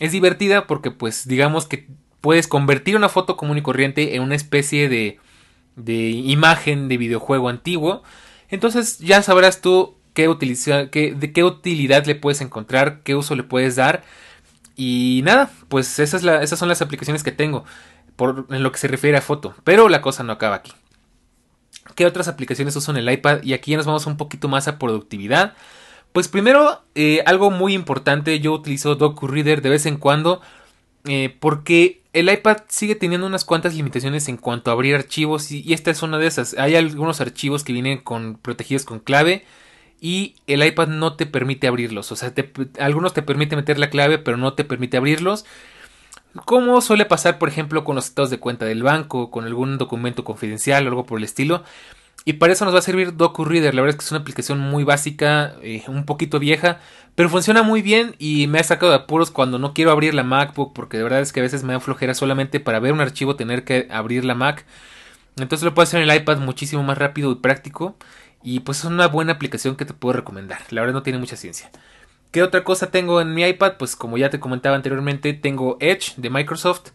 Es divertida porque pues digamos que puedes convertir una foto común y corriente en una especie de, de imagen de videojuego antiguo. Entonces ya sabrás tú qué, qué, de qué utilidad le puedes encontrar, qué uso le puedes dar. Y nada, pues esas son las aplicaciones que tengo por, en lo que se refiere a foto. Pero la cosa no acaba aquí. ¿Qué otras aplicaciones uso en el iPad? Y aquí ya nos vamos un poquito más a productividad. Pues primero, eh, algo muy importante, yo utilizo Docu Reader de vez en cuando. Eh, porque el iPad sigue teniendo unas cuantas limitaciones en cuanto a abrir archivos. Y, esta es una de esas. Hay algunos archivos que vienen protegidos con clave y el iPad no te permite abrirlos. O sea, algunos te permite meter la clave, pero no te permite abrirlos. Como suele pasar, por ejemplo, con los estados de cuenta del banco, con algún documento confidencial o algo por el estilo. Y para eso nos va a servir DocuReader. La verdad es que es una aplicación muy básica, eh, un poquito vieja, pero funciona muy bien y me ha sacado de apuros cuando no quiero abrir la MacBook, porque de verdad es que a veces me da flojera solamente para ver un archivo tener que abrir la Mac. Entonces lo puedo hacer en el iPad muchísimo más rápido y práctico. Y pues es una buena aplicación que te puedo recomendar. La verdad no tiene mucha ciencia. ¿Qué otra cosa tengo en mi iPad? Pues como ya te comentaba anteriormente, tengo Edge de Microsoft.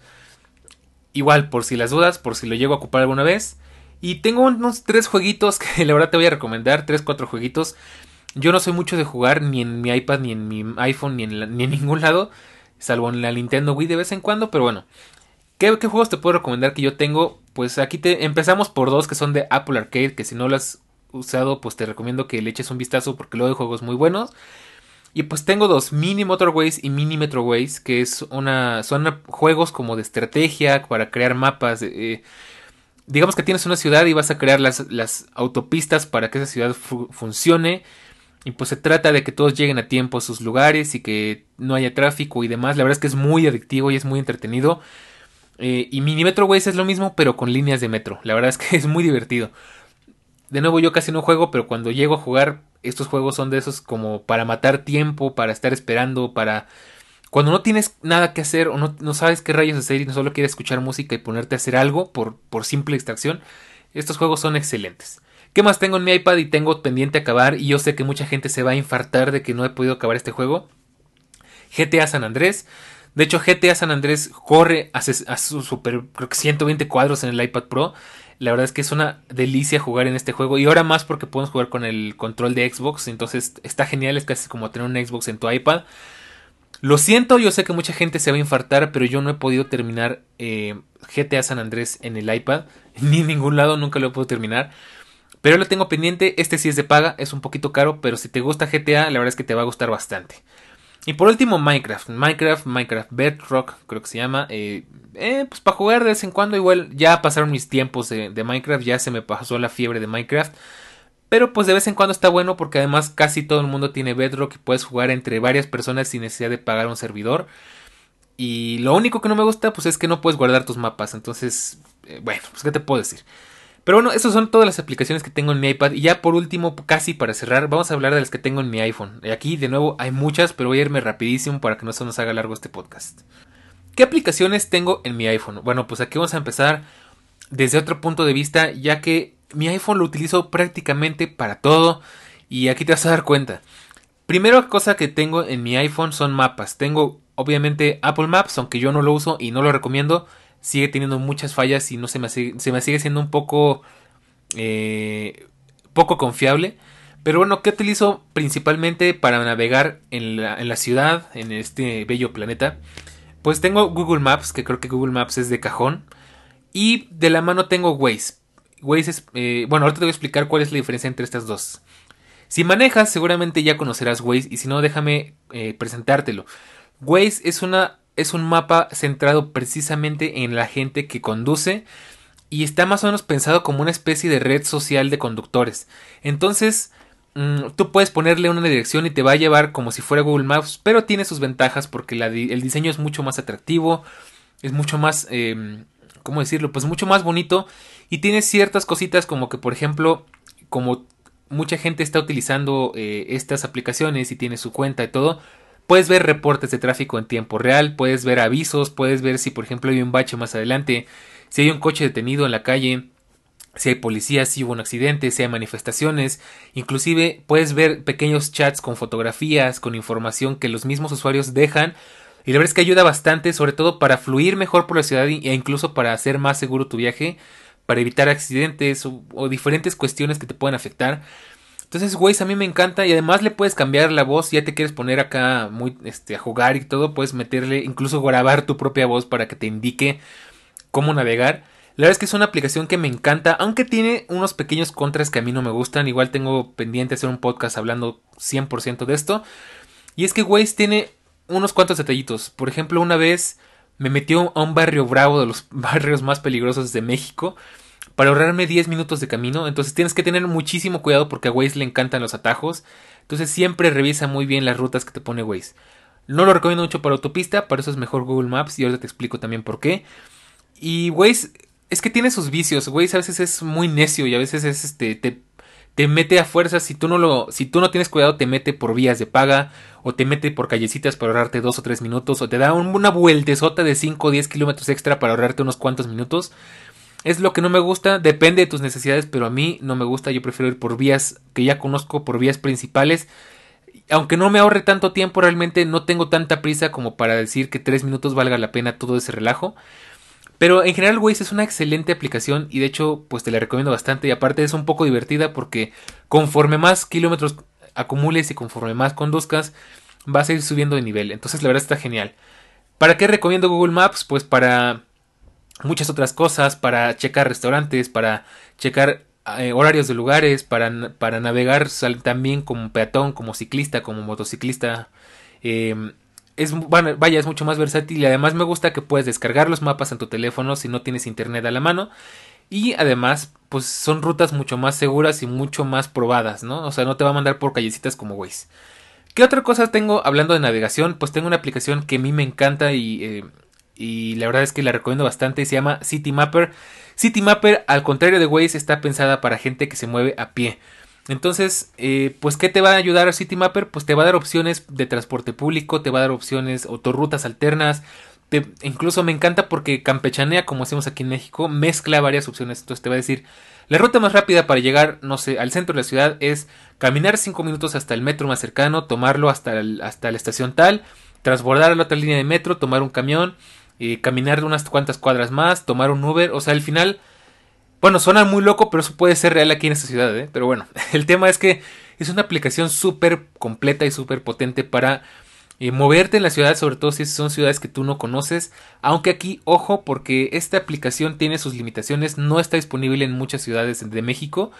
Igual, por si las dudas, por si lo llego a ocupar alguna vez. Y tengo unos tres jueguitos *laughs* que la verdad te voy a recomendar. Tres, cuatro jueguitos. Yo no soy mucho de jugar ni en mi iPad, ni en mi iPhone, ni en, ni en *laughs* ningún lado. Salvo en la Nintendo Wii de vez en cuando. Pero bueno. ¿Qué, juegos te puedo recomendar que yo tengo? Pues aquí te empezamos por dos que son de Apple Arcade. Que si no lo has usado, pues te recomiendo que le eches un vistazo. Porque luego hay juegos muy buenos. Y pues tengo dos, Mini Motorways y Mini Metroways, que es una, son juegos como de estrategia para crear mapas. Eh, digamos que tienes una ciudad y vas a crear las, las autopistas para que esa ciudad funcione. Y pues se trata de que todos lleguen a tiempo a sus lugares y que no haya tráfico y demás. La verdad es que es muy adictivo y es muy entretenido. Eh, y Mini Metroways es lo mismo, pero con líneas de metro. La verdad es que *laughs* es muy divertido. De nuevo, yo casi no juego, pero cuando llego a jugar, estos juegos son de esos como para matar tiempo, para estar esperando, para cuando no tienes nada que hacer o no, sabes qué rayos hacer y no solo quieres escuchar música y ponerte a hacer algo por, por simple distracción, estos juegos son excelentes. ¿Qué más tengo en mi iPad y tengo pendiente acabar? Y yo sé que mucha gente se va a infartar de que no he podido acabar este juego. GTA San Andrés. De hecho, GTA San Andrés corre a, su super, creo que 120 cuadros en el iPad Pro. La verdad es que es una delicia jugar en este juego. Y ahora más porque podemos jugar con el control de Xbox. Entonces está genial, es casi como tener un Xbox en tu iPad. Lo siento, yo sé que mucha gente se va a infartar, pero yo no he podido terminar eh, GTA San Andrés en el iPad. *laughs* Ni en ningún lado, nunca lo he podido terminar. Pero lo tengo pendiente, este sí es de paga, es un poquito caro, pero si te gusta GTA, la verdad es que te va a gustar bastante. Y por último, Minecraft. Minecraft, Minecraft Bedrock, creo que se llama. Eh, eh, pues para jugar de vez en cuando, igual ya pasaron mis tiempos de, Minecraft, ya se me pasó la fiebre de Minecraft. Pero pues de vez en cuando está bueno porque además casi todo el mundo tiene Bedrock y puedes jugar entre varias personas sin necesidad de pagar un servidor. Y lo único que no me gusta pues es que no puedes guardar tus mapas. Entonces, eh, bueno, pues qué te puedo decir. Pero bueno, esas son todas las aplicaciones que tengo en mi iPad. Y ya por último, casi para cerrar, vamos a hablar de las que tengo en mi iPhone. Y aquí de nuevo hay muchas, pero voy a irme rapidísimo para que no se nos haga largo este podcast. ¿Qué aplicaciones tengo en mi iPhone? Bueno, pues aquí vamos a empezar desde otro punto de vista, ya que mi iPhone lo utilizo prácticamente para todo y aquí te vas a dar cuenta. Primera cosa que tengo en mi iPhone son mapas. Tengo obviamente Apple Maps, aunque yo no lo uso y no lo recomiendo. Sigue teniendo muchas fallas y no se me, se me sigue siendo un poco eh, poco confiable. Pero bueno, ¿qué utilizo principalmente para navegar en la, en la ciudad, en este bello planeta? Pues tengo Google Maps, que creo que Google Maps es de cajón. Y de la mano tengo Waze. Waze es, eh, bueno, ahorita te voy a explicar cuál es la diferencia entre estas dos. Si manejas, seguramente ya conocerás Waze y si no, déjame eh, presentártelo. Waze es, una, es un mapa centrado precisamente en la gente que conduce y está más o menos pensado como una especie de red social de conductores. Entonces, mm, tú puedes ponerle una dirección y te va a llevar como si fuera Google Maps, pero tiene sus ventajas porque el diseño es mucho más atractivo, es mucho más... Em, ¿cómo decirlo? Pues mucho más bonito y tiene ciertas cositas como que, por ejemplo, como mucha gente está utilizando eh, estas aplicaciones y tiene su cuenta y todo, puedes ver reportes de tráfico en tiempo real, puedes ver avisos, puedes ver si, por ejemplo, hay un bache más adelante, si hay un coche detenido en la calle, si hay policías, si hubo un accidente, si hay manifestaciones, inclusive puedes ver pequeños chats con fotografías, con información que los mismos usuarios dejan y la verdad es que ayuda bastante, sobre todo para fluir mejor por la ciudad e incluso para hacer más seguro tu viaje, para evitar accidentes o, diferentes cuestiones que te pueden afectar. Entonces, güey, a mí me encanta y además le puedes cambiar la voz, ya te quieres poner acá muy este a jugar y todo, puedes meterle incluso grabar tu propia voz para que te indique cómo navegar. La verdad es que es una aplicación que me encanta, aunque tiene unos pequeños contras que a mí no me gustan. Igual tengo pendiente hacer un podcast hablando 100% de esto. Y es que Waze tiene unos cuantos detallitos. Por ejemplo, una vez me metió a un barrio bravo de los *laughs* barrios más peligrosos de México para ahorrarme 10 minutos de camino. Entonces tienes que tener muchísimo cuidado porque a Waze le encantan los atajos. Entonces siempre revisa muy bien las rutas que te pone Waze. No lo recomiendo mucho para autopista, para eso es mejor Google Maps y ahora te explico también por qué. Y Waze es que tiene sus vicios. Waze a veces es muy necio y a veces es este te te mete a fuerzas, si tú no lo, si tú no tienes cuidado, te mete por vías de paga, o te mete por callecitas para ahorrarte dos o tres minutos, o te da una vueltezota de 5 o 10 kilómetros extra para ahorrarte unos cuantos minutos. Es lo que no me gusta, depende de tus necesidades, pero a mí no me gusta, yo prefiero ir por vías que ya conozco, por vías principales. Aunque no me ahorre tanto tiempo, realmente no tengo tanta prisa como para decir que tres minutos valga la pena todo ese relajo. Pero en general Waze es una excelente aplicación y de hecho pues te la recomiendo bastante y aparte es un poco divertida porque conforme más kilómetros acumules y conforme más conduzcas vas a ir subiendo de nivel. Entonces la verdad está genial. ¿Para qué recomiendo Google Maps? Pues para muchas otras cosas, para checar restaurantes, para checar eh, horarios de lugares, para, para navegar también como peatón, como ciclista, como motociclista. Em, es, vaya, es mucho más versátil y además me gusta que puedes descargar los mapas en tu teléfono si no tienes internet a la mano. Y además, pues son rutas mucho más seguras y mucho más probadas, ¿no? O sea, no te va a mandar por callecitas como Waze. ¿Qué otra cosa tengo hablando de navegación? Pues tengo una aplicación que a mí me encanta y, eh, y la verdad es que la recomiendo bastante. Se llama City Mapper. City Mapper, al contrario de Waze, está pensada para gente que se mueve a pie. Entonces, eh, pues, ¿qué te va a ayudar a City Mapper? Pues te va a dar opciones de transporte público, te va a dar opciones, autorrutas alternas. incluso me encanta porque campechanea, como hacemos aquí en México, mezcla varias opciones. Entonces te va a decir, la ruta más rápida para llegar, no sé, al centro de la ciudad es caminar 5 minutos hasta el metro más cercano, tomarlo hasta, hasta la estación tal, transbordar a la otra línea de metro, tomar un camión, y caminar unas cuantas cuadras más, tomar un Uber, o sea, al final, bueno, suena muy loco, pero eso puede ser real aquí en esta ciudad, ¿eh? Pero bueno, *laughs* el tema es que es una aplicación súper completa y súper potente para eh, moverte en la ciudad, sobre todo si son ciudades que tú no conoces. Aunque aquí, ojo, porque esta aplicación tiene sus limitaciones, no está disponible en muchas ciudades de México.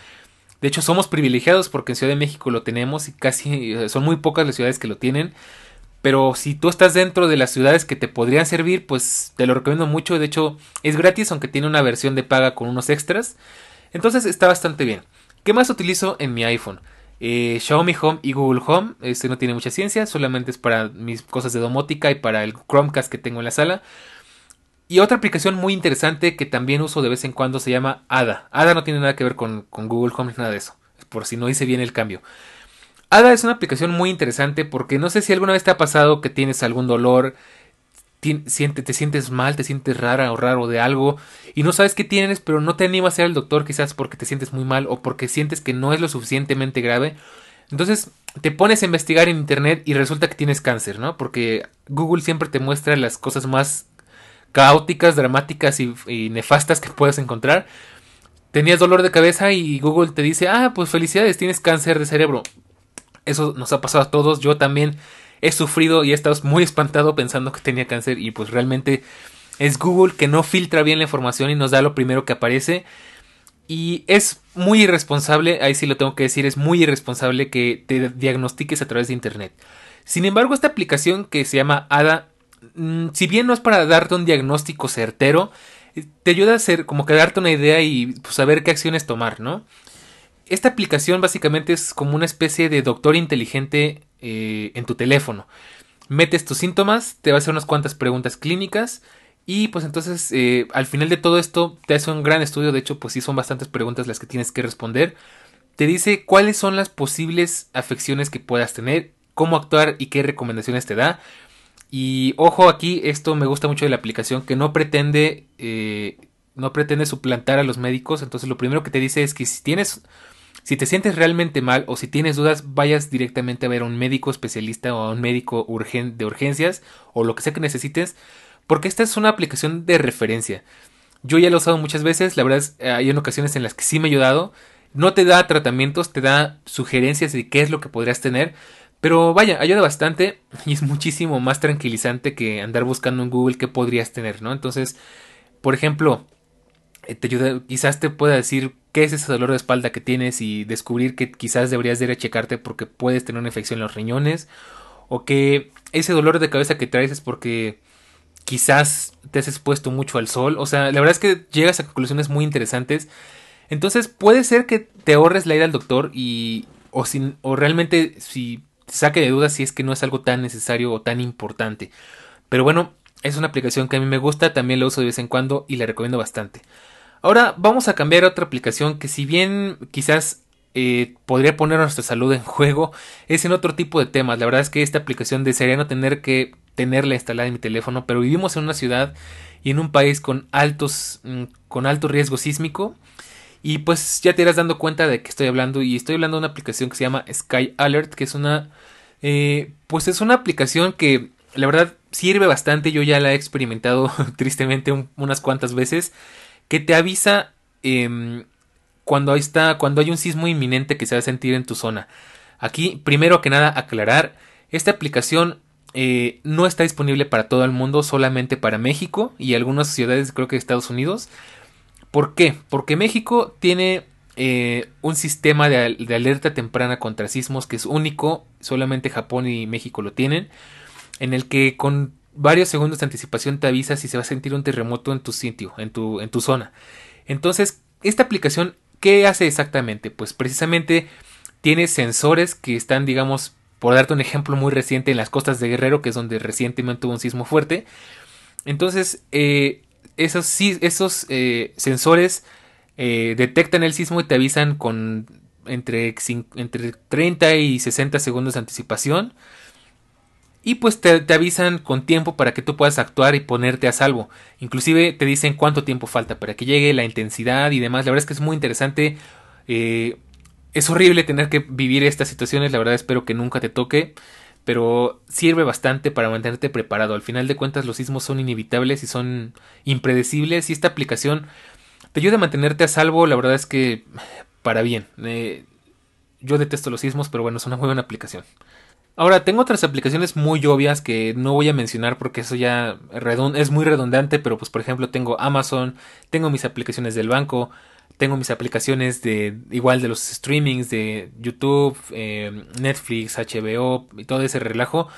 De hecho, somos privilegiados porque en Ciudad de México lo tenemos y casi eh, son muy pocas las ciudades que lo tienen. Pero si tú estás dentro de las ciudades que te podrían servir, pues te lo recomiendo mucho. De hecho, es gratis, aunque tiene una versión de paga con unos extras. Entonces está bastante bien. ¿Qué más utilizo en mi iPhone? Eh, Xiaomi Home y Google Home. Este no tiene mucha ciencia, solamente es para mis cosas de domótica y para el Chromecast que tengo en la sala. Y otra aplicación muy interesante que también uso de vez en cuando se llama ADA. ADA no tiene nada que ver con, Google Home ni nada de eso. Por si no hice bien el cambio. ADA es una aplicación muy interesante porque no sé si alguna vez te ha pasado que tienes algún dolor, te sientes mal, te sientes rara o raro de algo y no sabes qué tienes, pero no te animas a ir al doctor quizás porque te sientes muy mal o porque sientes que no es lo suficientemente grave. Entonces te pones a investigar en internet y resulta que tienes cáncer, ¿no? Porque Google siempre te muestra las cosas más caóticas, dramáticas y, y nefastas que puedas encontrar. Tenías dolor de cabeza y Google te dice, ah, pues felicidades, tienes cáncer de cerebro. Eso nos ha pasado a todos. Yo también he sufrido y he estado muy espantado pensando que tenía cáncer y pues realmente es Google que no filtra bien la información y nos da lo primero que aparece. Y es muy irresponsable, ahí sí lo tengo que decir, es muy irresponsable que te diagnostiques a través de Internet. Sin embargo, esta aplicación que se llama ADA, mm, si bien no es para darte un diagnóstico certero, te ayuda a hacer como que darte una idea y pues, saber qué acciones tomar, ¿no? Esta aplicación básicamente es como una especie de doctor inteligente eh, en tu teléfono. Metes tus síntomas, te va a hacer unas cuantas preguntas clínicas y pues entonces eh, al final de todo esto te hace un gran estudio, de hecho pues sí son bastantes preguntas las que tienes que responder. Te dice cuáles son las posibles afecciones que puedas tener, cómo actuar y qué recomendaciones te da. Y ojo aquí, esto me gusta mucho de la aplicación que no pretende, eh, no pretende suplantar a los médicos. Entonces lo primero que te dice es que si tienes si te sientes realmente mal o si tienes dudas, vayas directamente a ver a un médico especialista o a un médico de urgencias o lo que sea que necesites, porque esta es una aplicación de referencia. Yo ya lo he usado muchas veces, la verdad es, hay en ocasiones en las que sí me ha ayudado. No te da tratamientos, te da sugerencias de qué es lo que podrías tener, pero vaya, ayuda bastante *laughs* y es muchísimo más tranquilizante que andar buscando en Google qué podrías tener, ¿no? Entonces, por ejemplo, eh, te ayuda, quizás te pueda decir qué es ese dolor de espalda que tienes y descubrir que quizás deberías ir a checarte porque puedes tener una infección en los riñones o que ese dolor de cabeza que traes es porque quizás te has expuesto mucho al sol, o sea, la verdad es que llegas a conclusiones muy interesantes. Entonces, puede ser que te ahorres la ida al doctor y o sin o realmente si saque de dudas si es que no es algo tan necesario o tan importante. Pero bueno, es una aplicación que a mí me gusta, también la uso de vez en cuando y la recomiendo bastante. Ahora vamos a cambiar a otra aplicación que si bien quizás eh, podría poner nuestra salud en *laughs* juego, es en otro tipo de temas. La verdad es que esta aplicación desearía no tener que tenerla instalada en mi teléfono, pero vivimos en una ciudad y en un país con altos mm, con alto riesgo sísmico. Y pues ya te irás dando cuenta de que estoy hablando y estoy hablando de una aplicación que se llama Sky Alert, que es una eh, pues es una aplicación que la verdad sirve bastante, yo ya la he experimentado *laughs* tristemente unas cuantas veces, que te avisa em, cuando, está, cuando hay un sismo inminente que se va a sentir en tu zona. Aquí, primero que nada, aclarar, esta aplicación eh, no está disponible para todo el mundo, solamente para México y algunas ciudades, creo que de Estados Unidos. ¿Por qué? Porque México tiene eh, un sistema de, de, alerta temprana contra sismos que es único, solamente Japón y México lo tienen, en el que con varios segundos de anticipación te avisa si se va a sentir un terremoto en tu sitio, en tu, en tu zona. Entonces, esta aplicación, ¿qué hace exactamente? Pues precisamente tiene sensores que están, digamos, por darte un ejemplo muy reciente en las costas de Guerrero, que es donde recientemente hubo un sismo fuerte. Entonces, eh, esos, esos eh, sensores eh, detectan el sismo y te avisan con entre, entre 30 y 60 segundos de anticipación. Y pues te, avisan con tiempo para que tú puedas actuar y ponerte a salvo. Inclusive te dicen cuánto tiempo falta para que llegue, la intensidad y demás. La verdad es que es muy interesante. Eh, es horrible tener que vivir estas situaciones. La verdad espero que nunca te toque. Pero sirve bastante para mantenerte preparado. Al final de cuentas los sismos son inevitables y son impredecibles. Y esta aplicación te ayuda a mantenerte a salvo. La verdad es que para bien. Eh, yo detesto los sismos, pero bueno, es una muy buena aplicación. Ahora, tengo otras aplicaciones muy obvias que no voy a mencionar porque eso ya es muy redundante, pero pues por ejemplo tengo Amazon, tengo mis aplicaciones del banco, tengo mis aplicaciones de igual de los streamings de YouTube, eh, Netflix, HBO y todo ese relajo.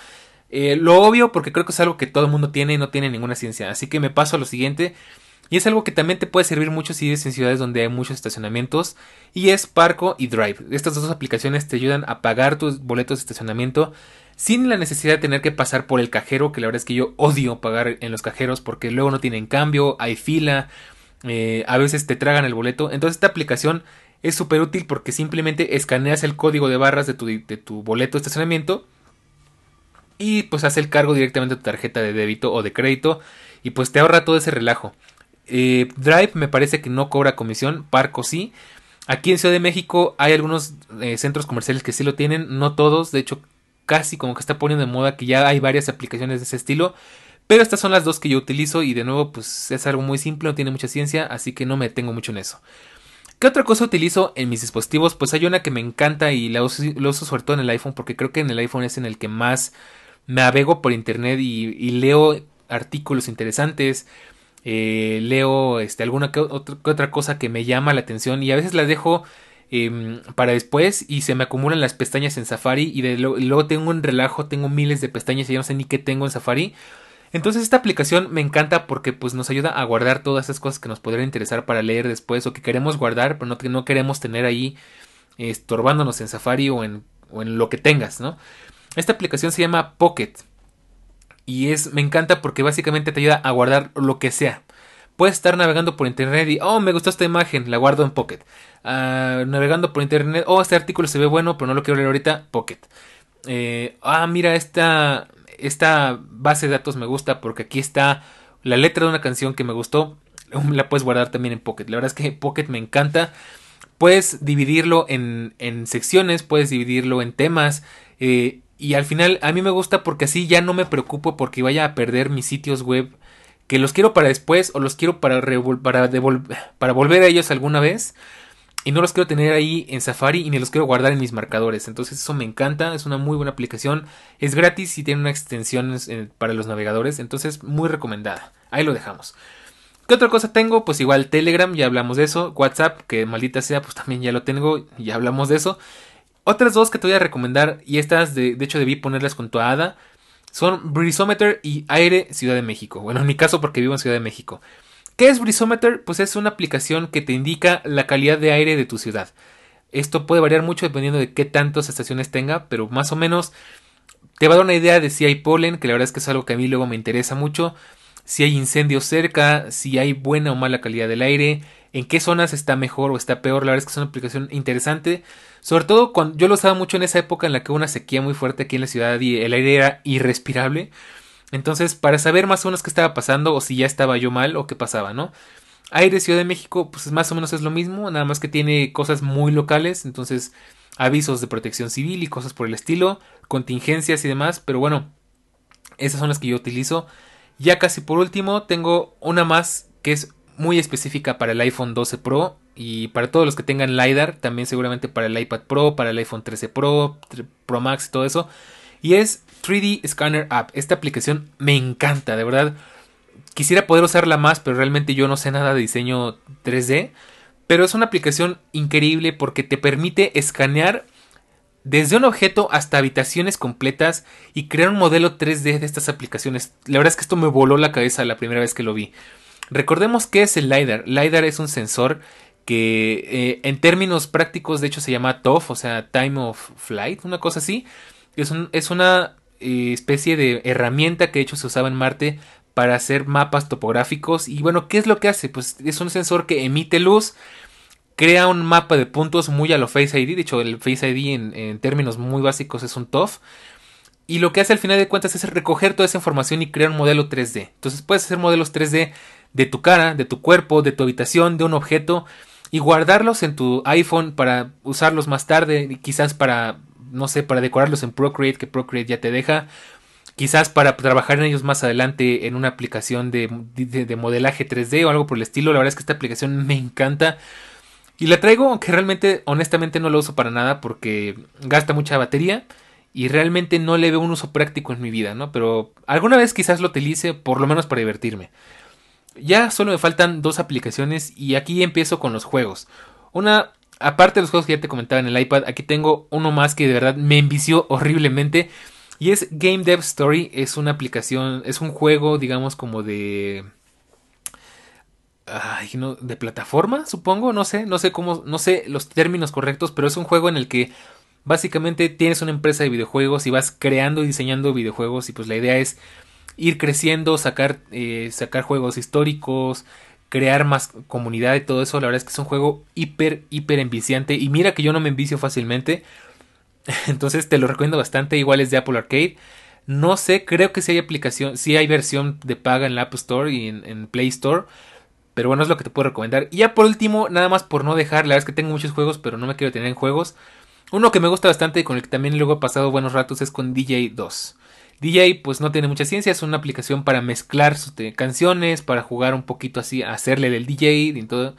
Eh, lo obvio porque creo que es algo que todo el mundo tiene y no tiene ninguna ciencia. Así que me paso a lo siguiente. Y es algo que también te puede servir mucho si vives en ciudades donde hay muchos estacionamientos. Y es Parco y Drive. Estas dos aplicaciones te ayudan a pagar tus boletos de estacionamiento sin la necesidad de tener que pasar por el cajero, que la verdad es que yo odio pagar en los cajeros porque luego no tienen cambio, hay fila, eh, a veces te tragan el boleto. Entonces esta aplicación es súper útil porque simplemente escaneas el código de barras de tu, de tu boleto de estacionamiento y pues hace el cargo directamente a tu tarjeta de débito o de crédito y pues te ahorra todo ese relajo. Eh, Drive me parece que no cobra comisión, Parco sí. Aquí en Ciudad de México hay algunos eh, centros comerciales que sí lo tienen, no todos, de hecho casi como que está poniendo de moda que ya hay varias aplicaciones de ese estilo. Pero estas son las dos que yo utilizo y de nuevo pues es algo muy simple, no tiene mucha ciencia, así que no me detengo mucho en eso. ¿Qué otra cosa utilizo en mis dispositivos? Pues hay una que me encanta y la uso, sobre todo en el iPhone porque creo que en el iPhone es en el que más me avego por internet y leo artículos interesantes, eh, leo este, alguna que otra, cosa que me llama la atención y a veces las dejo em, para después y se me acumulan las pestañas en Safari y, de luego tengo un relajo, tengo miles de pestañas y ya no sé ni qué tengo en Safari. Entonces esta aplicación me encanta porque pues nos ayuda a guardar todas esas cosas que nos podrían interesar para leer después o que queremos guardar pero no, no queremos tener ahí estorbándonos en Safari o en, o en lo que tengas, ¿no? Esta aplicación se llama Pocket. Y es, me encanta porque básicamente te ayuda a guardar lo que sea. Puedes estar navegando por internet y, oh, me gustó esta imagen, la guardo en Pocket. Ah, navegando por internet, oh, este artículo se ve bueno, pero no lo quiero leer ahorita, Pocket. Eh, ah, mira, esta, esta base de datos me gusta porque aquí está la letra de una canción que me gustó. La puedes guardar también en Pocket. La verdad es que Pocket me encanta. Puedes dividirlo en, en secciones, puedes dividirlo en temas. Eh, y al final a mí me gusta porque así ya no me preocupo porque vaya a perder mis sitios web que los quiero para después o los quiero para, para, para volver a ellos alguna vez y no los quiero tener ahí en Safari y ni los quiero guardar en mis marcadores. Entonces eso me encanta, es una muy buena aplicación, es gratis y tiene una extensión para los navegadores, entonces muy recomendada. Ahí lo dejamos. ¿Qué otra cosa tengo? Pues igual Telegram, ya hablamos de eso. WhatsApp, que maldita sea, pues también ya lo tengo, ya hablamos de eso. Otras dos que te voy a recomendar, y estas de, hecho debí ponerlas con tu hada, son Brisometer y Aire Ciudad de México. Bueno, en mi caso porque vivo en Ciudad de México. ¿Qué es Brisometer? Pues es una aplicación que te indica la calidad de aire de tu ciudad. Esto puede variar mucho dependiendo de qué tantas estaciones tenga, pero más o menos te va a dar una idea de si hay polen, que la verdad es que es algo que a mí luego me interesa mucho, si hay incendios cerca, si hay buena o mala calidad del aire, en qué zonas está mejor o está peor. La verdad es que es una aplicación interesante. Sobre todo cuando yo lo usaba mucho en esa época en la que hubo una sequía muy fuerte aquí en la ciudad y el aire era irrespirable. Entonces, para saber más o menos qué estaba pasando o si ya estaba yo mal o qué pasaba, ¿no? Aire Ciudad de México, pues más o menos es lo mismo, nada más que tiene cosas muy locales, entonces avisos de protección civil y cosas por el estilo, contingencias y demás, pero bueno, esas son las que yo utilizo. Ya casi por último, tengo una más que es muy específica para el iPhone 12 Pro y para todos los que tengan LiDAR, también seguramente para el iPad Pro, para el iPhone 13 Pro, Pro Max y todo eso. Y es 3D Scanner App. Esta aplicación me encanta, de verdad. Quisiera poder usarla más, pero realmente yo no sé nada de diseño 3D. Pero es una aplicación increíble porque te permite escanear desde un objeto hasta habitaciones completas y crear un modelo 3D de estas aplicaciones. La verdad es que esto me voló la cabeza la primera vez que lo vi. Recordemos qué es el LiDAR. LiDAR es un sensor que eh, en términos prácticos de hecho se llama TOF, o sea, Time of Flight, una cosa así. Es, es una eh, especie de herramienta que de hecho se usaba en Marte para hacer mapas topográficos. Y bueno, ¿qué es lo que hace? Pues es un sensor que emite luz, crea un mapa de puntos muy a lo Face ID. De hecho, el Face ID en, en términos muy básicos es un TOF. Y lo que hace al final de cuentas es recoger toda esa información y crear un modelo 3D. Entonces puedes hacer modelos 3D de tu cara, de tu cuerpo, de tu habitación, de un objeto y guardarlos en tu iPhone para usarlos más tarde, quizás para, no sé, para decorarlos en Procreate, que Procreate ya te deja, quizás para trabajar en ellos más adelante en una aplicación de, de, modelaje 3D o algo por el estilo. La verdad es que esta aplicación *laughs* me encanta. Y la traigo, aunque realmente, honestamente, no la uso para nada porque gasta mucha batería y realmente no le veo un uso práctico en mi vida, ¿no? Pero alguna vez quizás lo utilice, por lo menos para divertirme. Ya solo me faltan dos aplicaciones y aquí empiezo con los juegos. Una, aparte de los juegos que ya te comentaba en el iPad, aquí tengo uno más que de verdad me envició horriblemente. Y es Game Dev Story. Es una aplicación, es un juego, digamos, como de... Ay, no, de plataforma, supongo, no sé, no sé cómo, no sé los términos correctos, pero es un juego en el que básicamente tienes una empresa de videojuegos y vas creando y diseñando videojuegos y pues la idea es ir creciendo, sacar, eh, sacar juegos históricos, crear más comunidad y todo eso. La verdad es que es un juego hiper, hiper enviciante. Y mira que yo no me envicio fácilmente. *laughs* Entonces te lo recomiendo bastante. Igual es de Apple Arcade. No sé, creo que si hay aplicación, si hay versión de paga en la App Store y en, Play Store. Pero bueno, es lo que te puedo recomendar. Y ya por último, nada más por no dejar, la verdad es que tengo muchos juegos, pero no me quiero tener en juegos. Uno que me gusta bastante y con el que también luego he pasado buenos ratos es con DJ 2. DJ pues no tiene mucha ciencia, es una aplicación para mezclar canciones, para jugar un poquito así, hacerle del DJ y todo.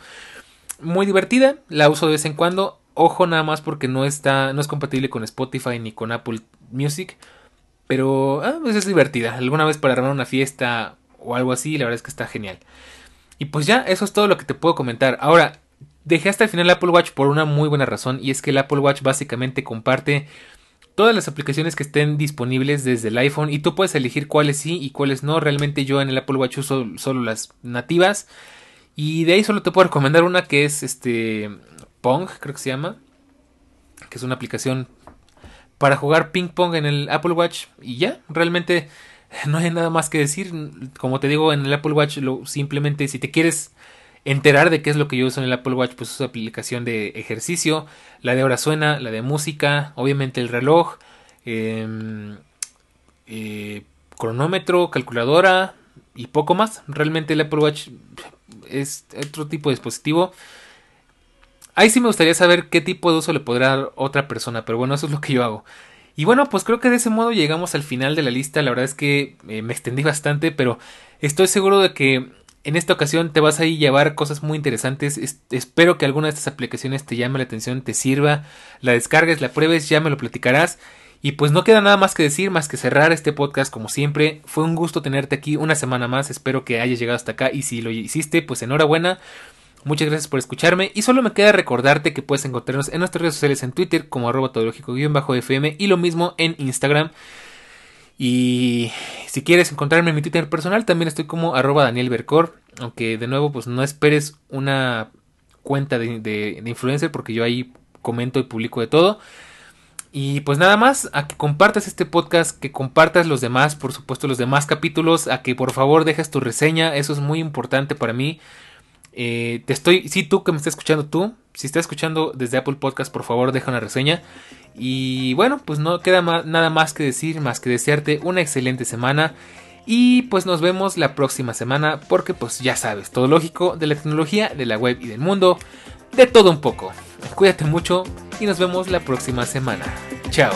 Muy divertida, la uso de vez en cuando. Ojo nada más porque no está, no es compatible con Spotify ni con Apple Music. Pero ah, pues es divertida. Alguna vez para armar una fiesta o algo así, la verdad es que está genial. Y pues ya, eso es todo lo que te puedo comentar. Ahora, dejé hasta el final Apple Watch por una muy buena razón. Y es que el Apple Watch básicamente comparte todas las aplicaciones que estén disponibles desde el iPhone y tú puedes elegir cuáles sí y cuáles no. Realmente yo en el Apple Watch uso solo las nativas y de ahí solo te puedo recomendar una que es este Pong, creo que se llama, que es una aplicación para jugar ping pong en el Apple Watch y ya, realmente no hay nada más que decir. Como te digo en el Apple Watch, lo, simplemente si te quieres enterar de qué es lo que yo uso en el Apple Watch, pues uso aplicación de ejercicio, la de hora suena, la de música, obviamente el reloj, em, eh, cronómetro, calculadora y poco más. Realmente el Apple Watch es otro tipo de dispositivo. Ahí sí me gustaría saber qué tipo de uso le podrá dar otra persona, pero bueno, eso es lo que yo hago. Y bueno, pues creo que de ese modo llegamos al final de la lista. La verdad es que eh, me extendí bastante, pero estoy seguro de que en esta ocasión te vas a llevar cosas muy interesantes. espero que alguna de estas aplicaciones te llame la atención, te sirva, la descargues, la pruebes, ya me lo platicarás. Y pues no queda nada más que decir, más que cerrar este podcast como siempre. Fue un gusto tenerte aquí una semana más. Espero que hayas llegado hasta acá. Y si lo hiciste, pues enhorabuena. Muchas gracias por escucharme. Y solo me queda recordarte que puedes encontrarnos en nuestras redes sociales en Twitter como arroba fm y lo mismo en Instagram. Y si quieres encontrarme en mi Twitter personal, también estoy como arroba Daniel Bercor. Aunque de nuevo, pues no esperes una cuenta de, de, influencer porque yo ahí comento y publico de todo. Y pues nada más, a que compartas este podcast, que compartas los demás, por supuesto los demás capítulos, a que por favor dejes tu reseña, eso es muy importante para mí. Eh, te estoy, si tú que me estás escuchando tú, si estás escuchando desde Apple Podcast, por favor deja una reseña. Y bueno, pues no queda nada más que decir, más que desearte una excelente semana. Y pues nos vemos la próxima semana porque pues ya sabes, todo lógico de la tecnología, de la web y del mundo, de todo un poco. Cuídate mucho y nos vemos la próxima semana. Chao.